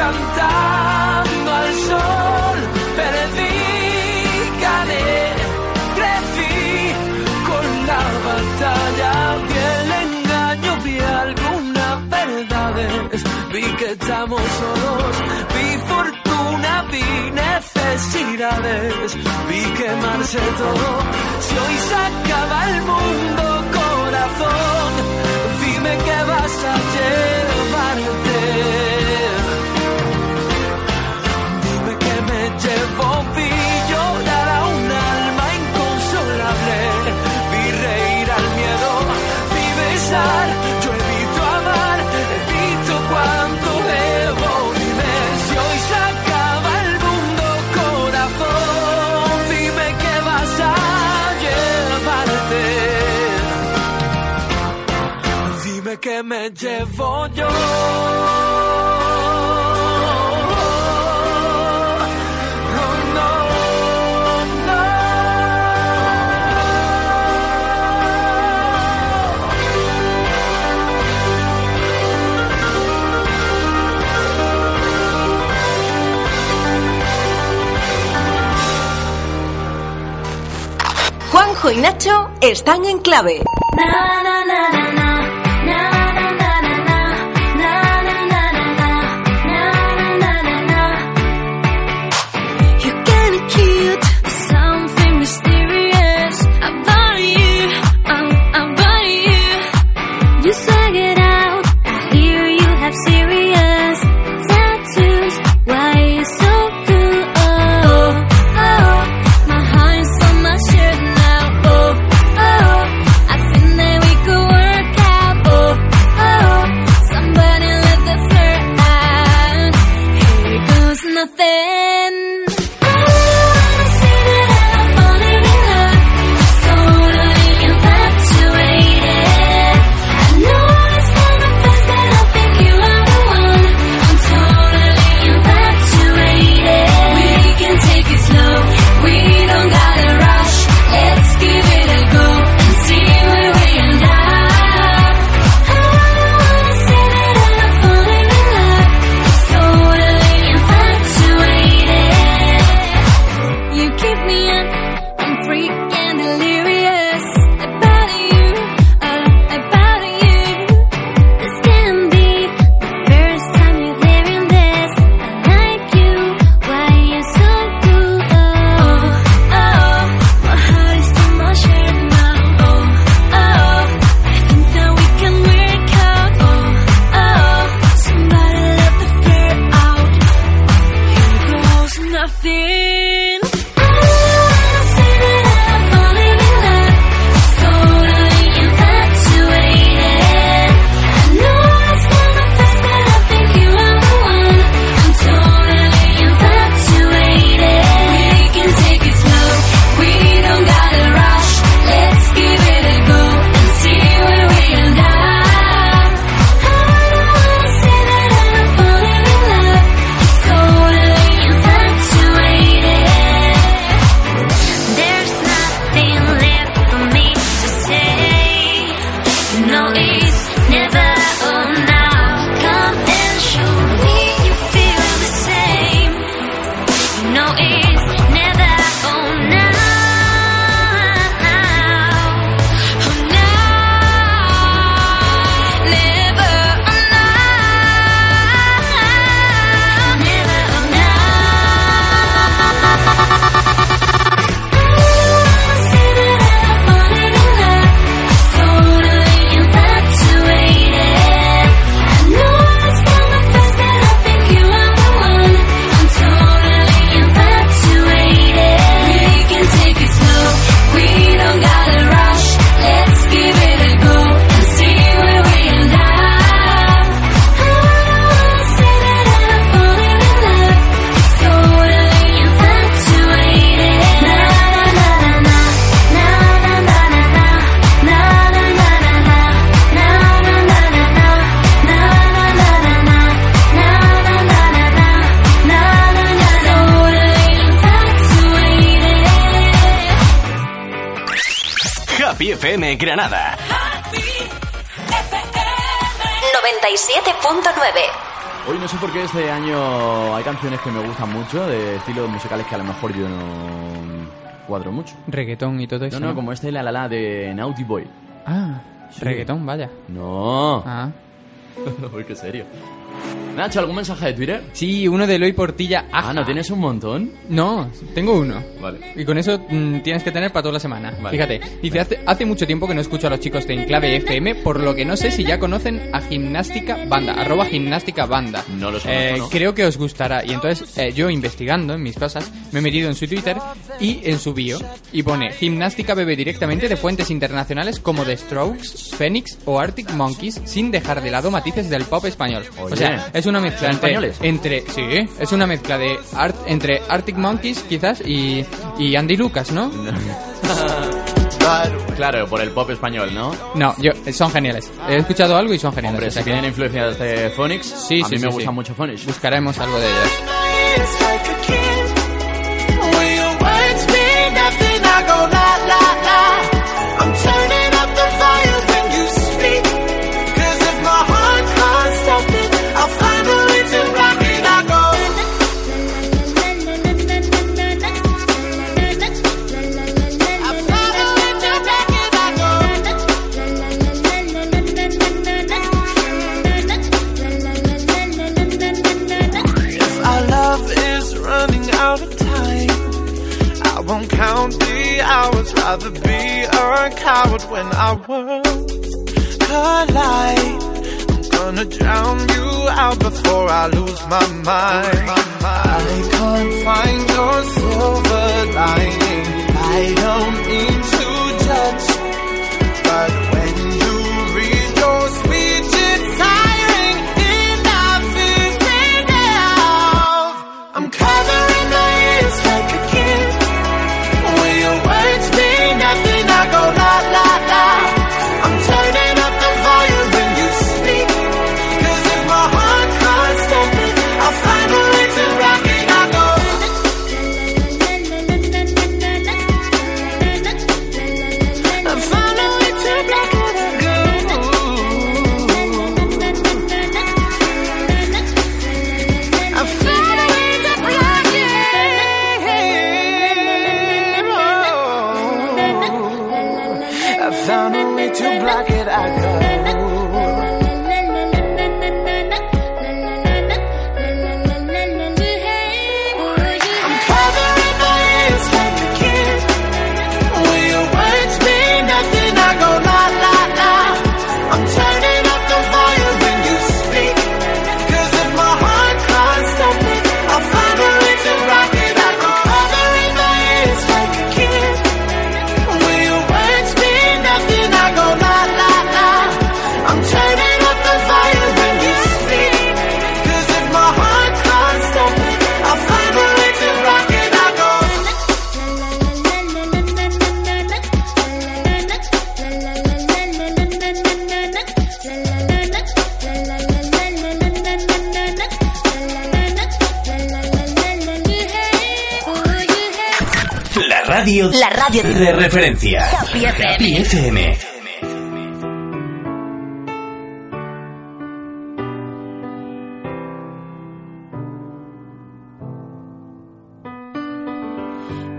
cantando al sol, perdí, gané, crecí con la batalla, vi el engaño, vi algunas verdades, vi que estamos solos, vi vi necesidades, vi quemarse todo, si hoy se acaba el mundo, corazón, dime que vas a llevarte. que me llevo yo. Juanjo y Nacho están en clave. FM Granada. 97.9 Hoy no sé por qué este año hay canciones que me gustan mucho, de estilos musicales que a lo mejor yo no cuadro mucho. Reggaetón y todo eso. No, no, como este La La La de Naughty Boy. Ah, reggaetón, vaya. No. Ah. Uy, qué serio. Nacho, ¿algún mensaje de Twitter? Sí, uno de Eloy Portilla. Ah, ¿no tienes un montón? No, tengo uno. Vale. Y con eso mm, tienes que tener para toda la semana. Vale. Fíjate, dice, hace, hace mucho tiempo que no escucho a los chicos de Enclave FM, por lo que no sé si ya conocen a Gimnástica Banda, arroba Gimnástica Banda. No los Eh, conozco, ¿no? Creo que os gustará. Y entonces, eh, yo investigando en mis cosas, me he metido en su Twitter y en su bio. Y pone, Gimnástica bebe directamente de fuentes internacionales como The Strokes, Phoenix o Arctic Monkeys, sin dejar de lado matices del pop español. Oye. O sea, es una mezcla ¿Son entre, españoles? entre... Sí, es una mezcla de art, entre Arctic Monkeys, quizás, y, y Andy Lucas, ¿no? Claro, por el pop español, ¿no? No, yo, son geniales. He escuchado algo y son geniales. Hombre, si tienen influencias de Phonics, Sí, a sí, mí sí, me gusta mucho Phonics. Buscaremos algo de ellos. rather be a coward when our worlds collide. I'm gonna drown you out before I lose my mind. I can't find your silver lining. I don't mean to judge Happy FM. De referencia. Happy FM. Happy FM.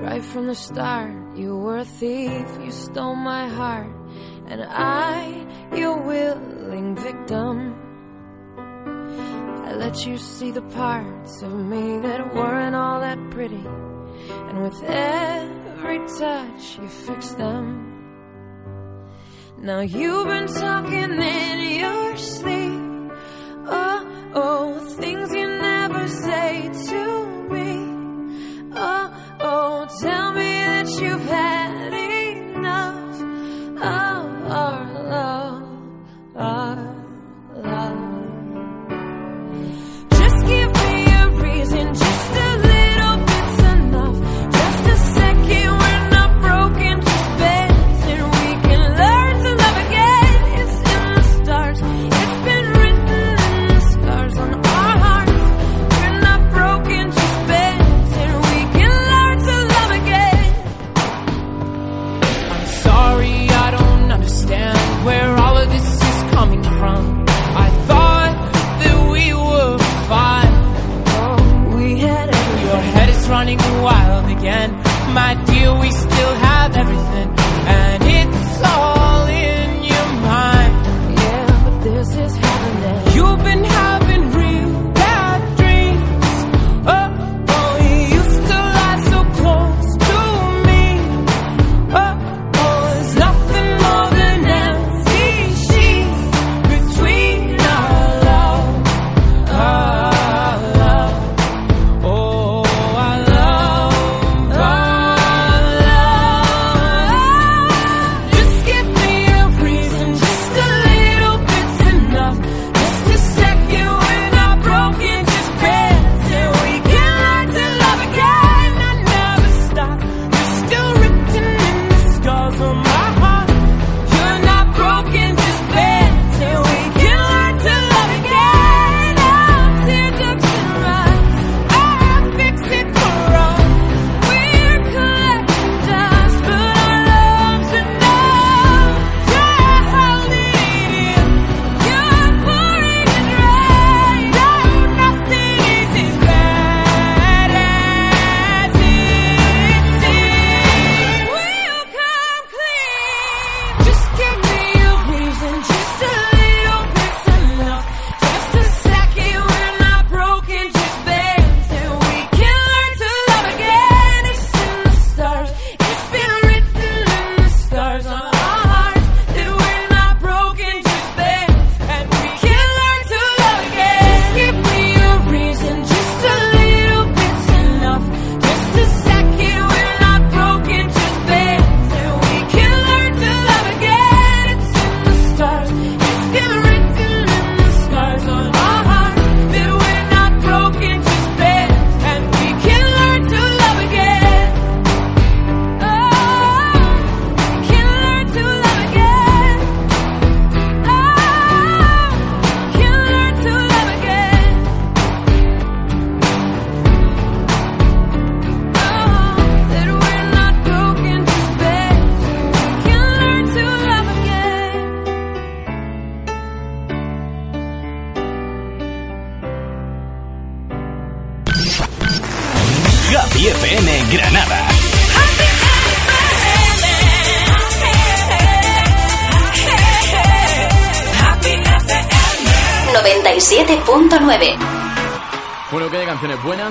Right from the start, you were a thief, you stole my heart, and I, your willing victim. I let you see the parts of me that weren't all that pretty, and with it great touch, you fix them. Now you've been talking in your sleep. Oh, oh, things you never say to me. Oh, oh, tell me that you've had enough of our love. Our my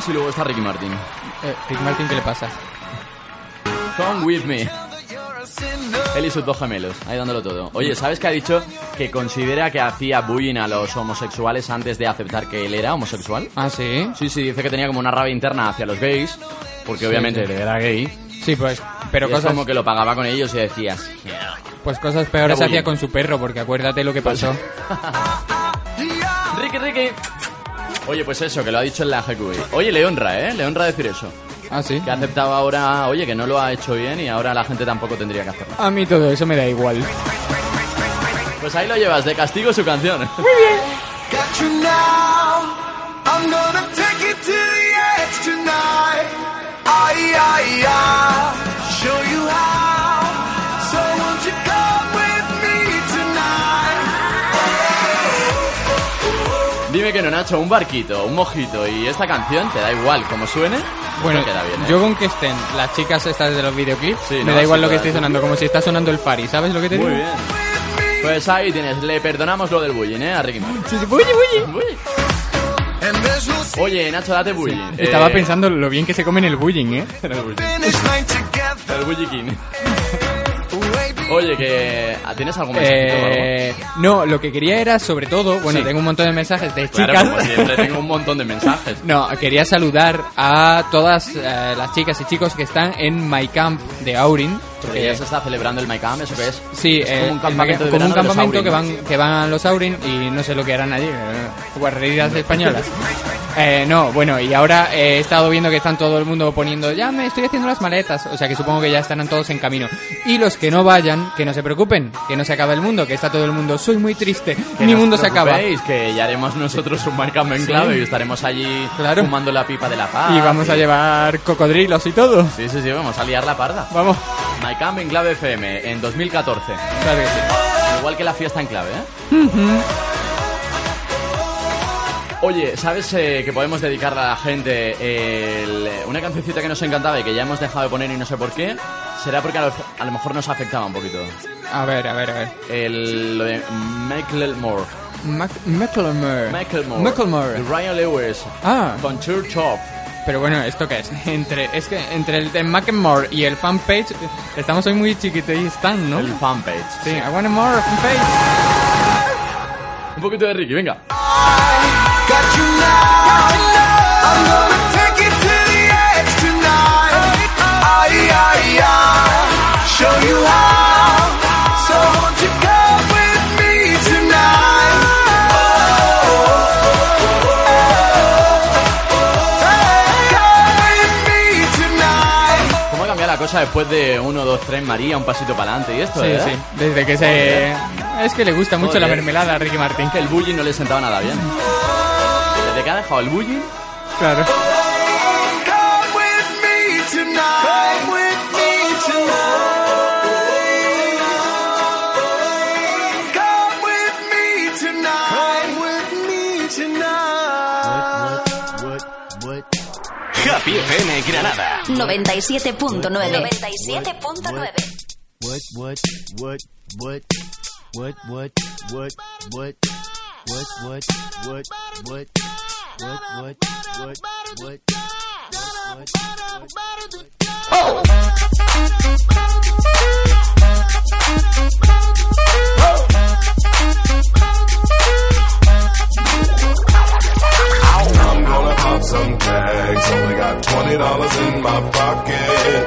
y luego está Ricky Martin. Eh, Rick Martin, ¿qué le pasa? Come with me. Él y sus dos gemelos, ahí dándolo todo. Oye, ¿sabes que ha dicho que considera que hacía bullying a los homosexuales antes de aceptar que él era homosexual? Ah, sí. Sí, sí, dice que tenía como una rabia interna hacia los gays, porque Sí, obviamente sí. era gay. Sí, pues, pero Y es cosas, como que lo pagaba con ellos y decía... pues cosas peores hacía con su perro, porque acuérdate lo que pasó. Ricky, Ricky. Oye, pues eso, que lo ha dicho en la GQI. Oye, le honra, ¿eh? Le honra decir eso. Ah, sí. Que ha aceptado ahora, oye, que no lo ha hecho bien y ahora la gente tampoco tendría que hacerlo. A mí todo eso me da igual. Pues ahí lo llevas, de castigo su canción. Got you now. I'm gonna que no, Nacho, un barquito, un mojito y esta canción, ¿te da igual como suene? Bueno, No queda bien, ¿eh? yo con que estén las chicas estas de los videoclips, Sí, me no, da igual lo que esté sonando, como si está sonando el Fari, ¿sabes lo que te Muy digo? bien. Pues ahí tienes, le perdonamos lo del bullying, ¿eh? A Ricky. Sí, sí, bullying, bullying. Oye, Nacho, date bullying. Estaba Eh, pensando lo bien que se comen el bullying, ¿eh? El bullying king. Oye, que... ¿Tienes algún algo? Eh, no, lo que quería era, sobre todo, bueno, Sí. tengo un montón de mensajes de Claro, chicas. como siempre, tengo un montón de mensajes. No, quería saludar a todas eh, las chicas y chicos que están en My Camp de Aurin. Porque ya se está celebrando el MyCam, ¿eso qué es? Sí, es eh, como un campamento el- de como un campamento que van, que van los Aurin y no sé lo que harán allí, eh, guarrerías españolas. Eh, no, bueno, y ahora eh, he estado viendo que están todo el mundo poniendo, ya me estoy haciendo las maletas, o sea que supongo que ya estarán todos en camino. Y los que no vayan, que no se preocupen, que no se acaba el mundo, que está todo el mundo, soy muy triste, Que mi mundo se acaba. que ya haremos nosotros un MyCam en Sí. clave y estaremos allí Claro. fumando la pipa de la paz. Y vamos a llevar cocodrilos y todo. Sí, sí, sí, vamos a liar la parda. Vamos. MyCam en clave FM en 2014. Claro que sí. Igual que la fiesta en clave, ¿eh? Oye, ¿sabes eh, que podemos dedicarle a la gente el- una cancioncita que nos encantaba y que ya hemos dejado de poner y no sé por qué? Será porque a lo, a lo mejor nos afectaba un poquito. A ver, a ver, a ver. El, lo de Michael Moore. Mac Macklemore. Michael Moore. Macklemore. De Ryan Lewis. Ah. Con Church Of. Pero bueno, ¿esto qué es? Entre, es que entre el de Macklemore y el fanpage estamos hoy muy chiquitistán, ¿no? El fanpage. Sí, I want more fanpage. Un poquito de Ricky, venga. Got you now. Cosa después de 1, 2, 3, María, un pasito para adelante y esto, Sí, eh? sí. Desde que se... Es que le gusta mucho la mermelada a Ricky Martin. Que el bullying no le sentaba nada bien. Desde que ha dejado el bullying, Claro. Happy FM Granada. 97.9. 97.9. What, what, what, what, what, what, what, what, what, what, what, what, what, what, what, I'm gonna pop some tags. Only got twenty dollars in my pocket.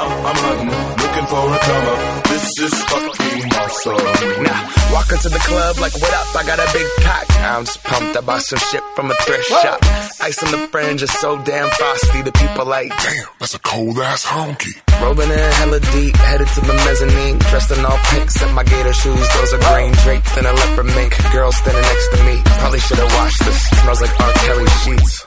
I'm, I'm hunting, looking for a come up. This is fucking awesome. Now, walk into the club like, what up? I got a big cock. I'm just pumped. I bought some shit from a thrift shop. Ice on the fringe is so damn frosty. The people like, damn, that's a cold ass honky. Rolling in hella deep, headed to the mezzanine. Dressed in all pink, set my gator shoes. Those are green draped in a leopard mink. Girl standing next to me. Probably should have washed this. Smells like R. Kelly sheets.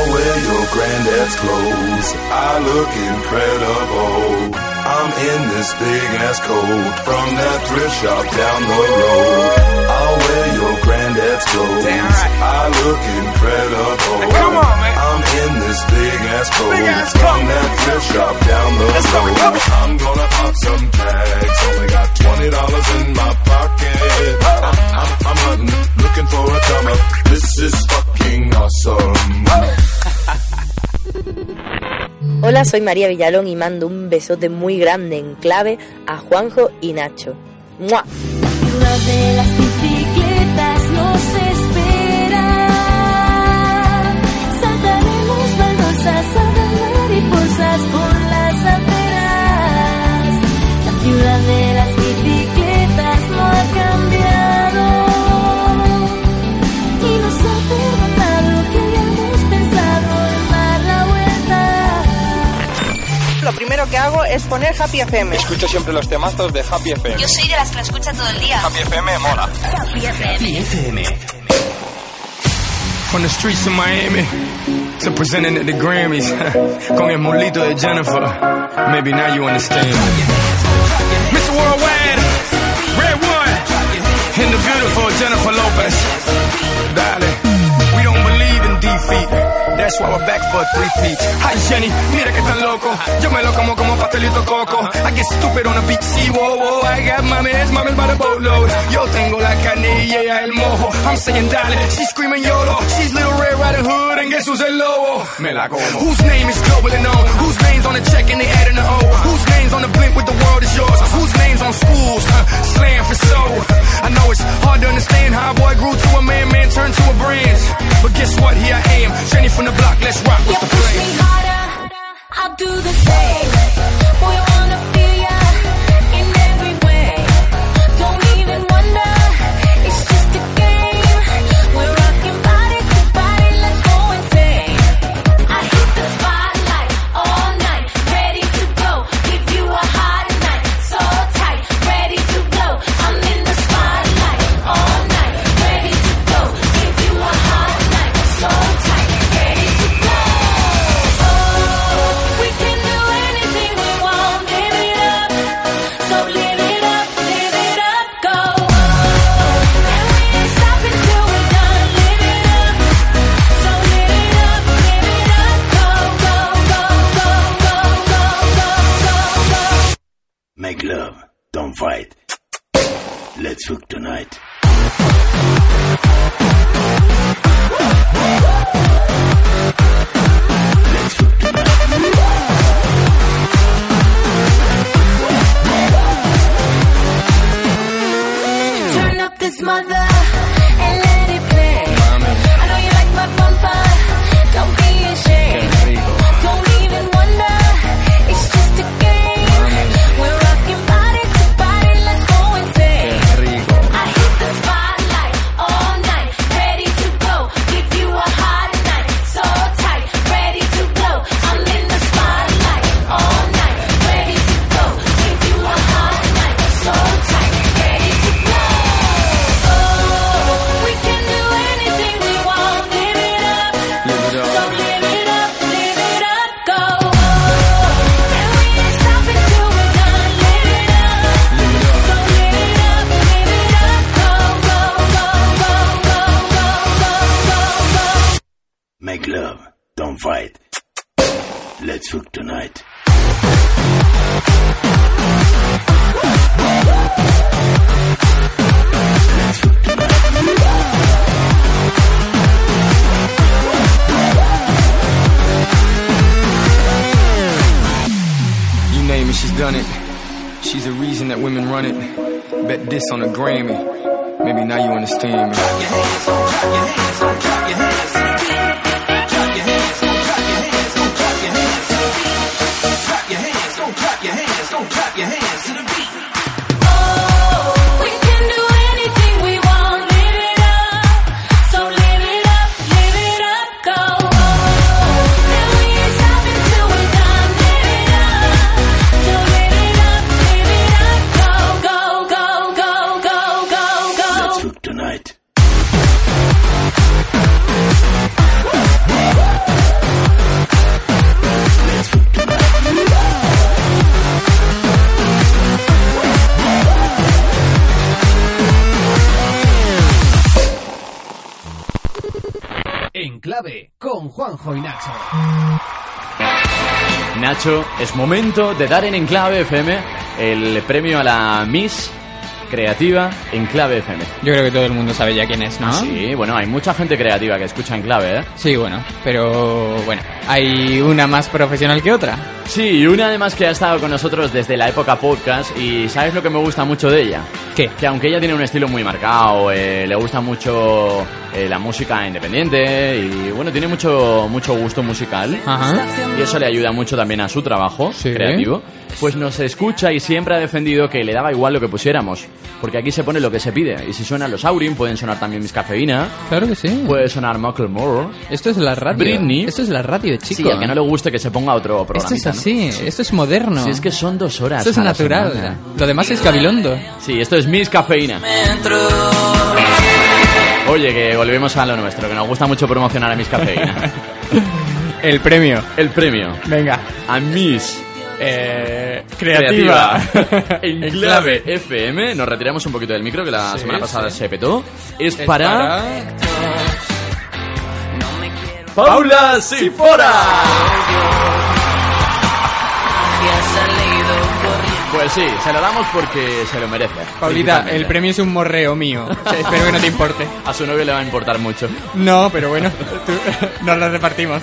I'll wear your granddad's clothes. I look incredible. I'm in this big ass coat from that thrift shop down the road. I'll wear your granddad's clothes. I look incredible. come on, man. I'm in this big ass coat from that thrift shop down the road. I'm gonna pop some tags. Only got twenty dollars in my pocket. I'm, I'm, I'm hunting, looking for a come up. This is fucking awesome. Hola, soy María Villalón y mando un besote muy grande en clave a Juanjo y Nacho. ¡Mua! De las bicicletas espera. Que hago es poner Happy FM. Escucho siempre los temazos de Happy FM. Yo soy de las que lo escucha todo el día. Happy FM mola. Happy FM. From the streets of Miami to presenting at the Grammys con el mulito de Jennifer. Maybe now you understand. Mr. Worldwide, Red One, and the beautiful Jennifer Lopez. Dale, we don't believe in defeat. That's why we're back for three-peat. Hi Jenny, mira que tan loco. Yo me lo como como pastelito coco. Uh-huh. I get stupid on a beach, sí, whoa, whoa. I got mames, mames by the boatload. Yo tengo la y el mojo. I'm saying dale, she's screaming YOLO. She's Little Red Riding Hood and guess who's el lobo? Me la como. Whose name is globally known? Whose name's on the check and they adding the O? Whose name's on the blimp with the world is yours? Whose name's on schools? Huh, slam for so. I know it's hard to understand how a boy grew to a man, man turned to a brand. But guess what? Here I am, Jenny from the block. Let's rock with the Push me harder, I'll do the same. Boy, I wanna es momento de dar en Enclave FM el premio a la Miss Creativa Enclave FM. Yo creo que todo el mundo sabe ya quién es, ¿no? Sí, bueno, hay mucha gente creativa que escucha Enclave, ¿eh? Sí, bueno, pero bueno, hay una más profesional que otra. Sí, y una además que ha estado con nosotros desde la época podcast y ¿sabes lo que me gusta mucho de ella? ¿Qué? Que aunque ella tiene un estilo muy marcado, eh, le gusta mucho eh, la música independiente y bueno, tiene mucho, mucho gusto musical Ajá. y eso le ayuda mucho también a su trabajo creativo, pues nos escucha y siempre ha defendido que le daba igual lo que pusiéramos, porque aquí se pone lo que se pide y si suenan los Aurin pueden sonar también mis cafeína, Claro que sí. puede sonar Macklemore, Esto es la radio. Britney. Esto es la radio, chico. Sí, al que no le guste que se ponga otro programa. Esto es así, esto es moderno. Si es que son dos horas. Esto es natural. Lo demás es gabilondo. Sí, esto es Miss Cafeína. Oye, que volvemos a lo nuestro, que nos gusta mucho promocionar a Miss Cafeína. El premio. El premio. Venga. A Miss Eh, Creativa. creativa. en clave FM. Nos retiramos un poquito del micro, que la Sí, semana pasada sí. se petó. Es, Es para... para- ¡Paula Sifora! Pues sí, se lo damos porque se lo merece. Paulita, el premio es un morreo mío. Espero que no te importe. A su novio le va a importar mucho. No, pero bueno, tú- nos lo repartimos.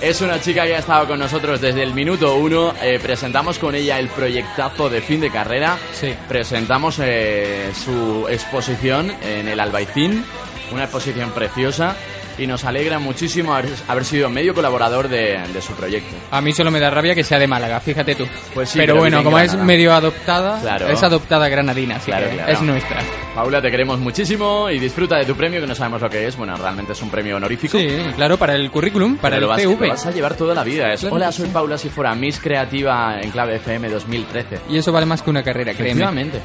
Es una chica que ha estado con nosotros desde el minuto uno. Eh, presentamos con ella el proyectazo de fin de carrera. Sí. Presentamos eh, su exposición en el Albaicín. Una exposición preciosa. Y nos alegra muchísimo haber, haber sido medio colaborador de, de su proyecto. A mí solo me da rabia que sea de Málaga, fíjate tú. Pues sí, pero, pero bueno, como es medio adoptada, Claro. es adoptada granadina, así Claro, que claro. es nuestra. Paula, te queremos muchísimo y disfruta de tu premio, que no sabemos lo que es. Bueno, realmente es un premio honorífico. Sí, claro, para el currículum, para Pero lo el vas, CV. lo vas a llevar toda la vida. Es, Hola, soy. Paula si fuera Miss Creativa en Clave FM 2013. Y eso vale más que una carrera, créeme. Efectivamente.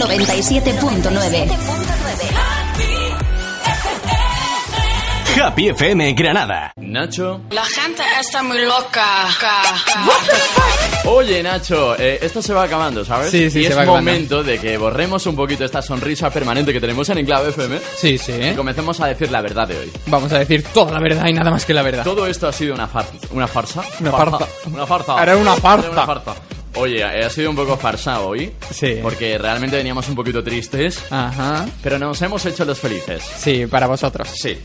97.9. Happy FM Granada. Nacho. La gente está muy loca. Oye, Nacho, eh, esto se va acabando, ¿sabes? Sí, sí, y se es va acabando. momento de que borremos un poquito esta sonrisa permanente que tenemos en Enclave FM Sí, sí. y comencemos a decir la verdad de hoy. Vamos a decir toda la verdad y nada más que la verdad. Todo esto ha sido una, far- una farsa. Una farsa. Una farsa. Era una farsa. Era una farsa. Oye, ha sido un poco farsa hoy. Sí. Porque realmente veníamos un poquito tristes. Ajá. Pero nos hemos hecho los felices. Sí, para vosotros. Sí.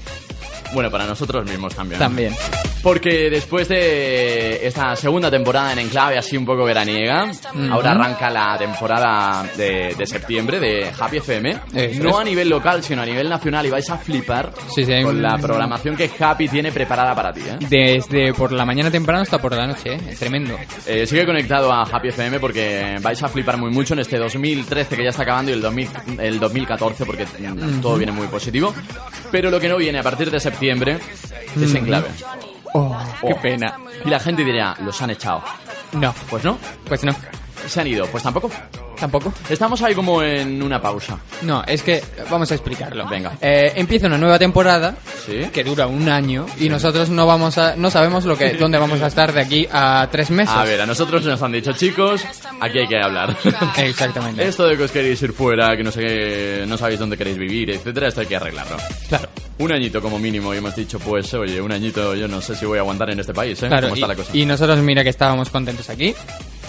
Bueno, para nosotros mismos también. También. Porque después de esta segunda temporada en Enclave, así un poco veraniega, Ujú. ahora arranca la temporada de, de septiembre de Happy FM. No es. a nivel local, sino a nivel nacional. Y vais a flipar Sí, sí, con un- la programación que Happy tiene preparada para ti. ¿eh? Desde por la mañana temprano hasta por la noche, ¿eh? Es tremendo. Eh, sigue conectado a Happy FM porque vais a flipar muy mucho en este 2013 que ya está acabando y el, 2000 el 2014 porque mm, todo viene muy positivo. Pero lo que no viene a partir de septiembre es Ujú. Enclave. Oh, qué pena. Y la gente dirá, los han echado. No. Pues no. Pues no. Se han ido. Pues tampoco. Tampoco. Estamos ahí como en una pausa. No, es que vamos a explicarlo. Venga. Eh, empieza una nueva temporada Sí. que dura un año y nosotros no vamos a, no sabemos lo que, dónde vamos a estar de aquí a tres meses. A ver, a nosotros nos han dicho, chicos, aquí hay que hablar. Exactamente. Esto de que os queréis ir fuera, que no sé qué, no sabéis dónde queréis vivir, etcétera, esto hay que arreglarlo. Claro. Un añito como mínimo y hemos dicho, pues, oye, un añito yo no sé si voy a aguantar en este país, ¿eh? Claro, ¿Cómo está y, la cosa? y nosotros mira que estábamos contentos aquí,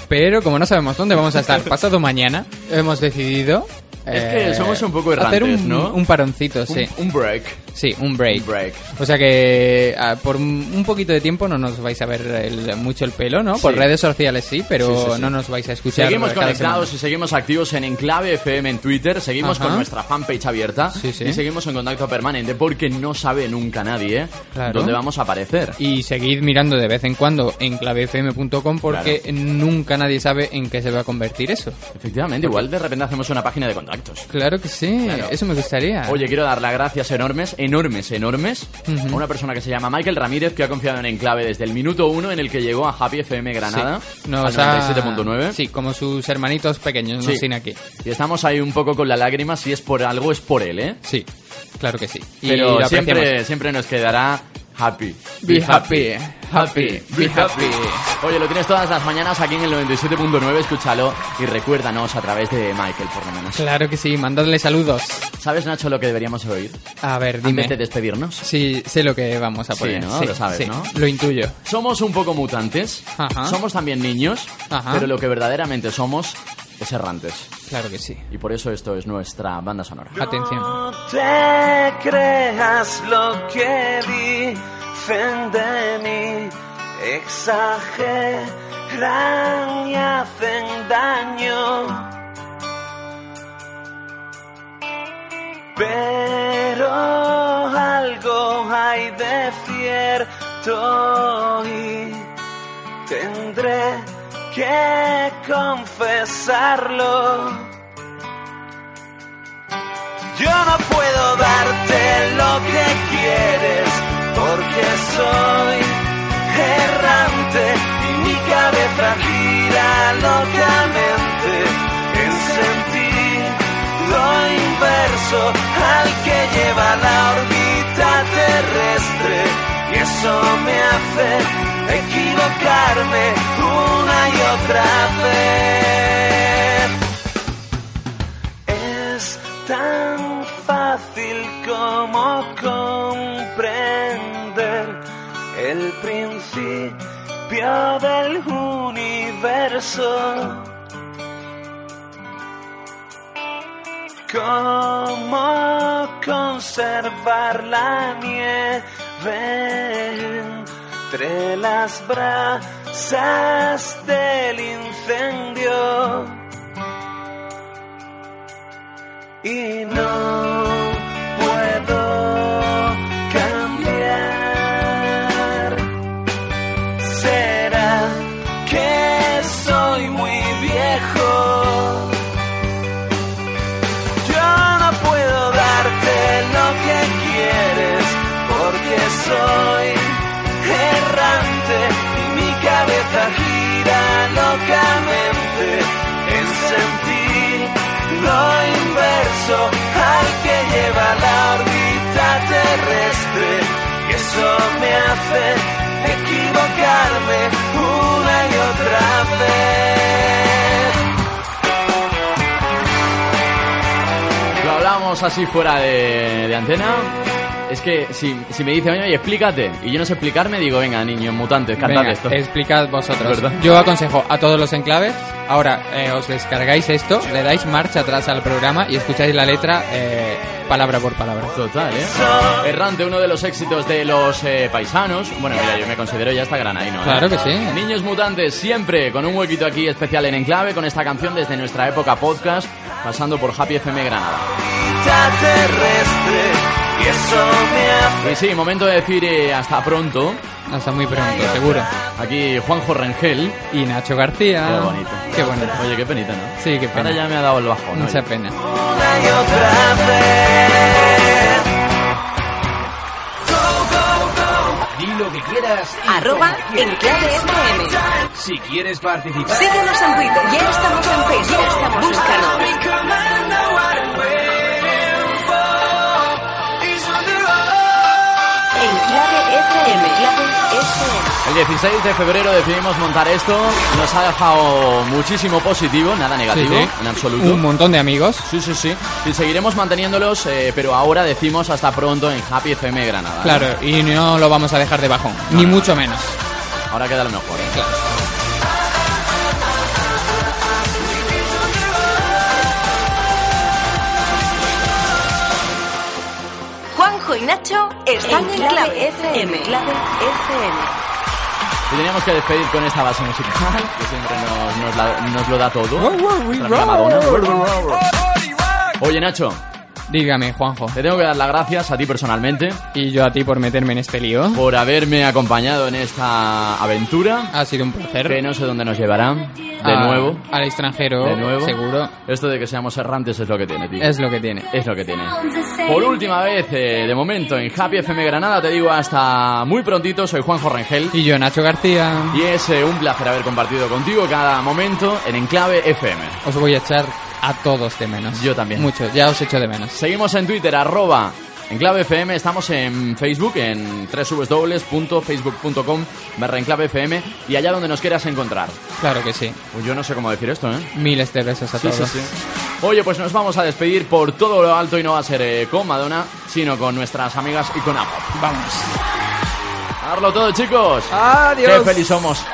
pero como no sabemos dónde vamos a estar pasado mañana, hemos decidido... Es que somos un poco hacer errantes, un, ¿no? un paroncito, sí. Un, un break. Sí, un break. Un break. O sea que ah, por un poquito de tiempo no nos vais a ver el- mucho el pelo, ¿no? Por redes sociales sí, pero Sí, sí, sí. no nos vais a escuchar. Seguimos conectados semana. y seguimos activos en Enclave FM en Twitter, seguimos Ajá. con nuestra fanpage abierta Sí, sí. y seguimos en contacto permanente porque no sabe nunca nadie ¿eh? Claro. dónde vamos a aparecer. Y seguid mirando de vez en cuando en clavefm.com porque nunca nadie sabe en qué se va a convertir eso. Efectivamente, igual de repente hacemos una página de contactos. Claro que sí, Claro. eso me gustaría. Oye, quiero dar las gracias enormes, enormes, enormes a una persona que se llama Michael Ramírez que ha confiado en Enclave desde el minuto uno en el que llegó a Happy FM Granada, Sí. 97.9. Sí, como sus hermanitos pequeños, no sin aquí. Y estamos ahí un poco con la lágrima, si es por algo es por él, ¿eh? Sí, claro que sí. Pero siempre, siempre nos quedará happy. Be happy, happy, be happy. Oye, lo tienes todas las mañanas aquí en el 97.9, escúchalo y recuérdanos a través de Michael, por lo menos. Claro que sí, mandadle saludos. ¿Sabes, Nacho, lo que deberíamos oír? A ver, Antes dime. de despedirnos. Sí, sé lo que vamos a Sí, poner. ¿no? Lo sabes, sí, ¿no? Lo intuyo. Somos un poco mutantes, Ajá. somos también niños, Ajá. pero lo que verdaderamente somos es errantes. Claro que sí. Y por eso esto es nuestra banda sonora. Atención. No te creas lo que dicen de mí, exageran y hacen daño. Pero algo hay de cierto y tendré que confesarlo. Yo no puedo darte lo que quieres porque soy errante y mi cabeza gira locamente en sentido inverso al que lleva la órbita terrestre y eso me hace equivocarme una y otra vez. Es tan fácil como comprender el principio del universo. Cómo conservar la nieve entre las brasas del incendio. Y no sentir lo inverso al que lleva la órbita terrestre. Y eso me hace equivocarme una y otra vez. Lo hablamos así fuera de antena. Es que si, si me dice, oye, explícate, y yo no sé explicarme, digo, venga, niños mutantes, cantad Venga, esto. explicad vosotros. ¿Verdad? Yo aconsejo a todos los enclaves, ahora eh, os descargáis esto, le dais marcha atrás al programa y escucháis la letra eh, palabra por palabra. Total, ¿eh? Errante, uno de los éxitos de los eh, paisanos. Bueno, mira, yo me considero ya hasta granaíno. ¿eh? Claro que sí. Niños mutantes, siempre con un huequito aquí especial en Enclave, con esta canción desde nuestra época podcast, pasando por Happy FM Granada. terrestre y eso me hace Y sí, momento de decir eh, hasta pronto. Hasta muy pronto, seguro. Aquí Juanjo Rengel. Y Nacho García. Qué bonito. Qué bonito. Oye, qué penita, ¿no? Sí, qué pena. Ahora ya me ha dado el bajón. Mucha oye. pena. una y otra vez. Di lo que quieras. Arroba quieras. Enclave FM. Si quieres participar. Síguenos en Twitter. Ya estamos en Facebook. Ya estamos Búscanos. Enclave FM. Enclave FM. El 16 de febrero decidimos montar esto. Nos ha dejado muchísimo positivo, nada negativo, Sí, sí. en absoluto. Un montón de amigos. Sí, sí, sí. Y seguiremos manteniéndolos, eh, pero ahora decimos hasta pronto en Happy FM Granada. ¿eh? Claro, y no lo vamos a dejar de bajón, ni mucho menos. Ahora queda lo mejor. ¿eh? Juanjo y Nacho están en clave FM. Clave FM. Y teníamos que despedir con esta base musical, que siempre nos, nos la- nos lo da todo. Oye, Nacho. Dígame, Juanjo. Te tengo que dar las gracias a ti personalmente. Y yo a ti por meterme en este lío. Por haberme acompañado en esta aventura. Ha sido un placer. Que no sé dónde nos llevará. De A- nuevo. Al extranjero, De nuevo. seguro. Esto de que seamos errantes es lo que tiene, tío. Es lo que tiene. Es lo que tiene. Por última vez, eh, de momento, en Happy FM Granada, te digo hasta muy prontito. Soy Juanjo Rengel. Y yo, Nacho García. Y es eh, un placer haber compartido contigo cada momento en Enclave FM. Os voy a echar a todos de menos. Yo también. Mucho, ya os echo de menos. Seguimos en Twitter, arroba Enclave FM, estamos en Facebook, en www.facebook.com barra Enclave FM y allá donde nos quieras encontrar. Claro que sí. Pues yo no sé cómo decir esto, ¿eh? Miles de besos a Sí, todos. sí, sí. Oye, pues nos vamos a despedir por todo lo alto y no va a ser eh, con Madonna, sino con nuestras amigas y con Apple. Vamos. A darlo todo, chicos. Adiós. Qué feliz somos.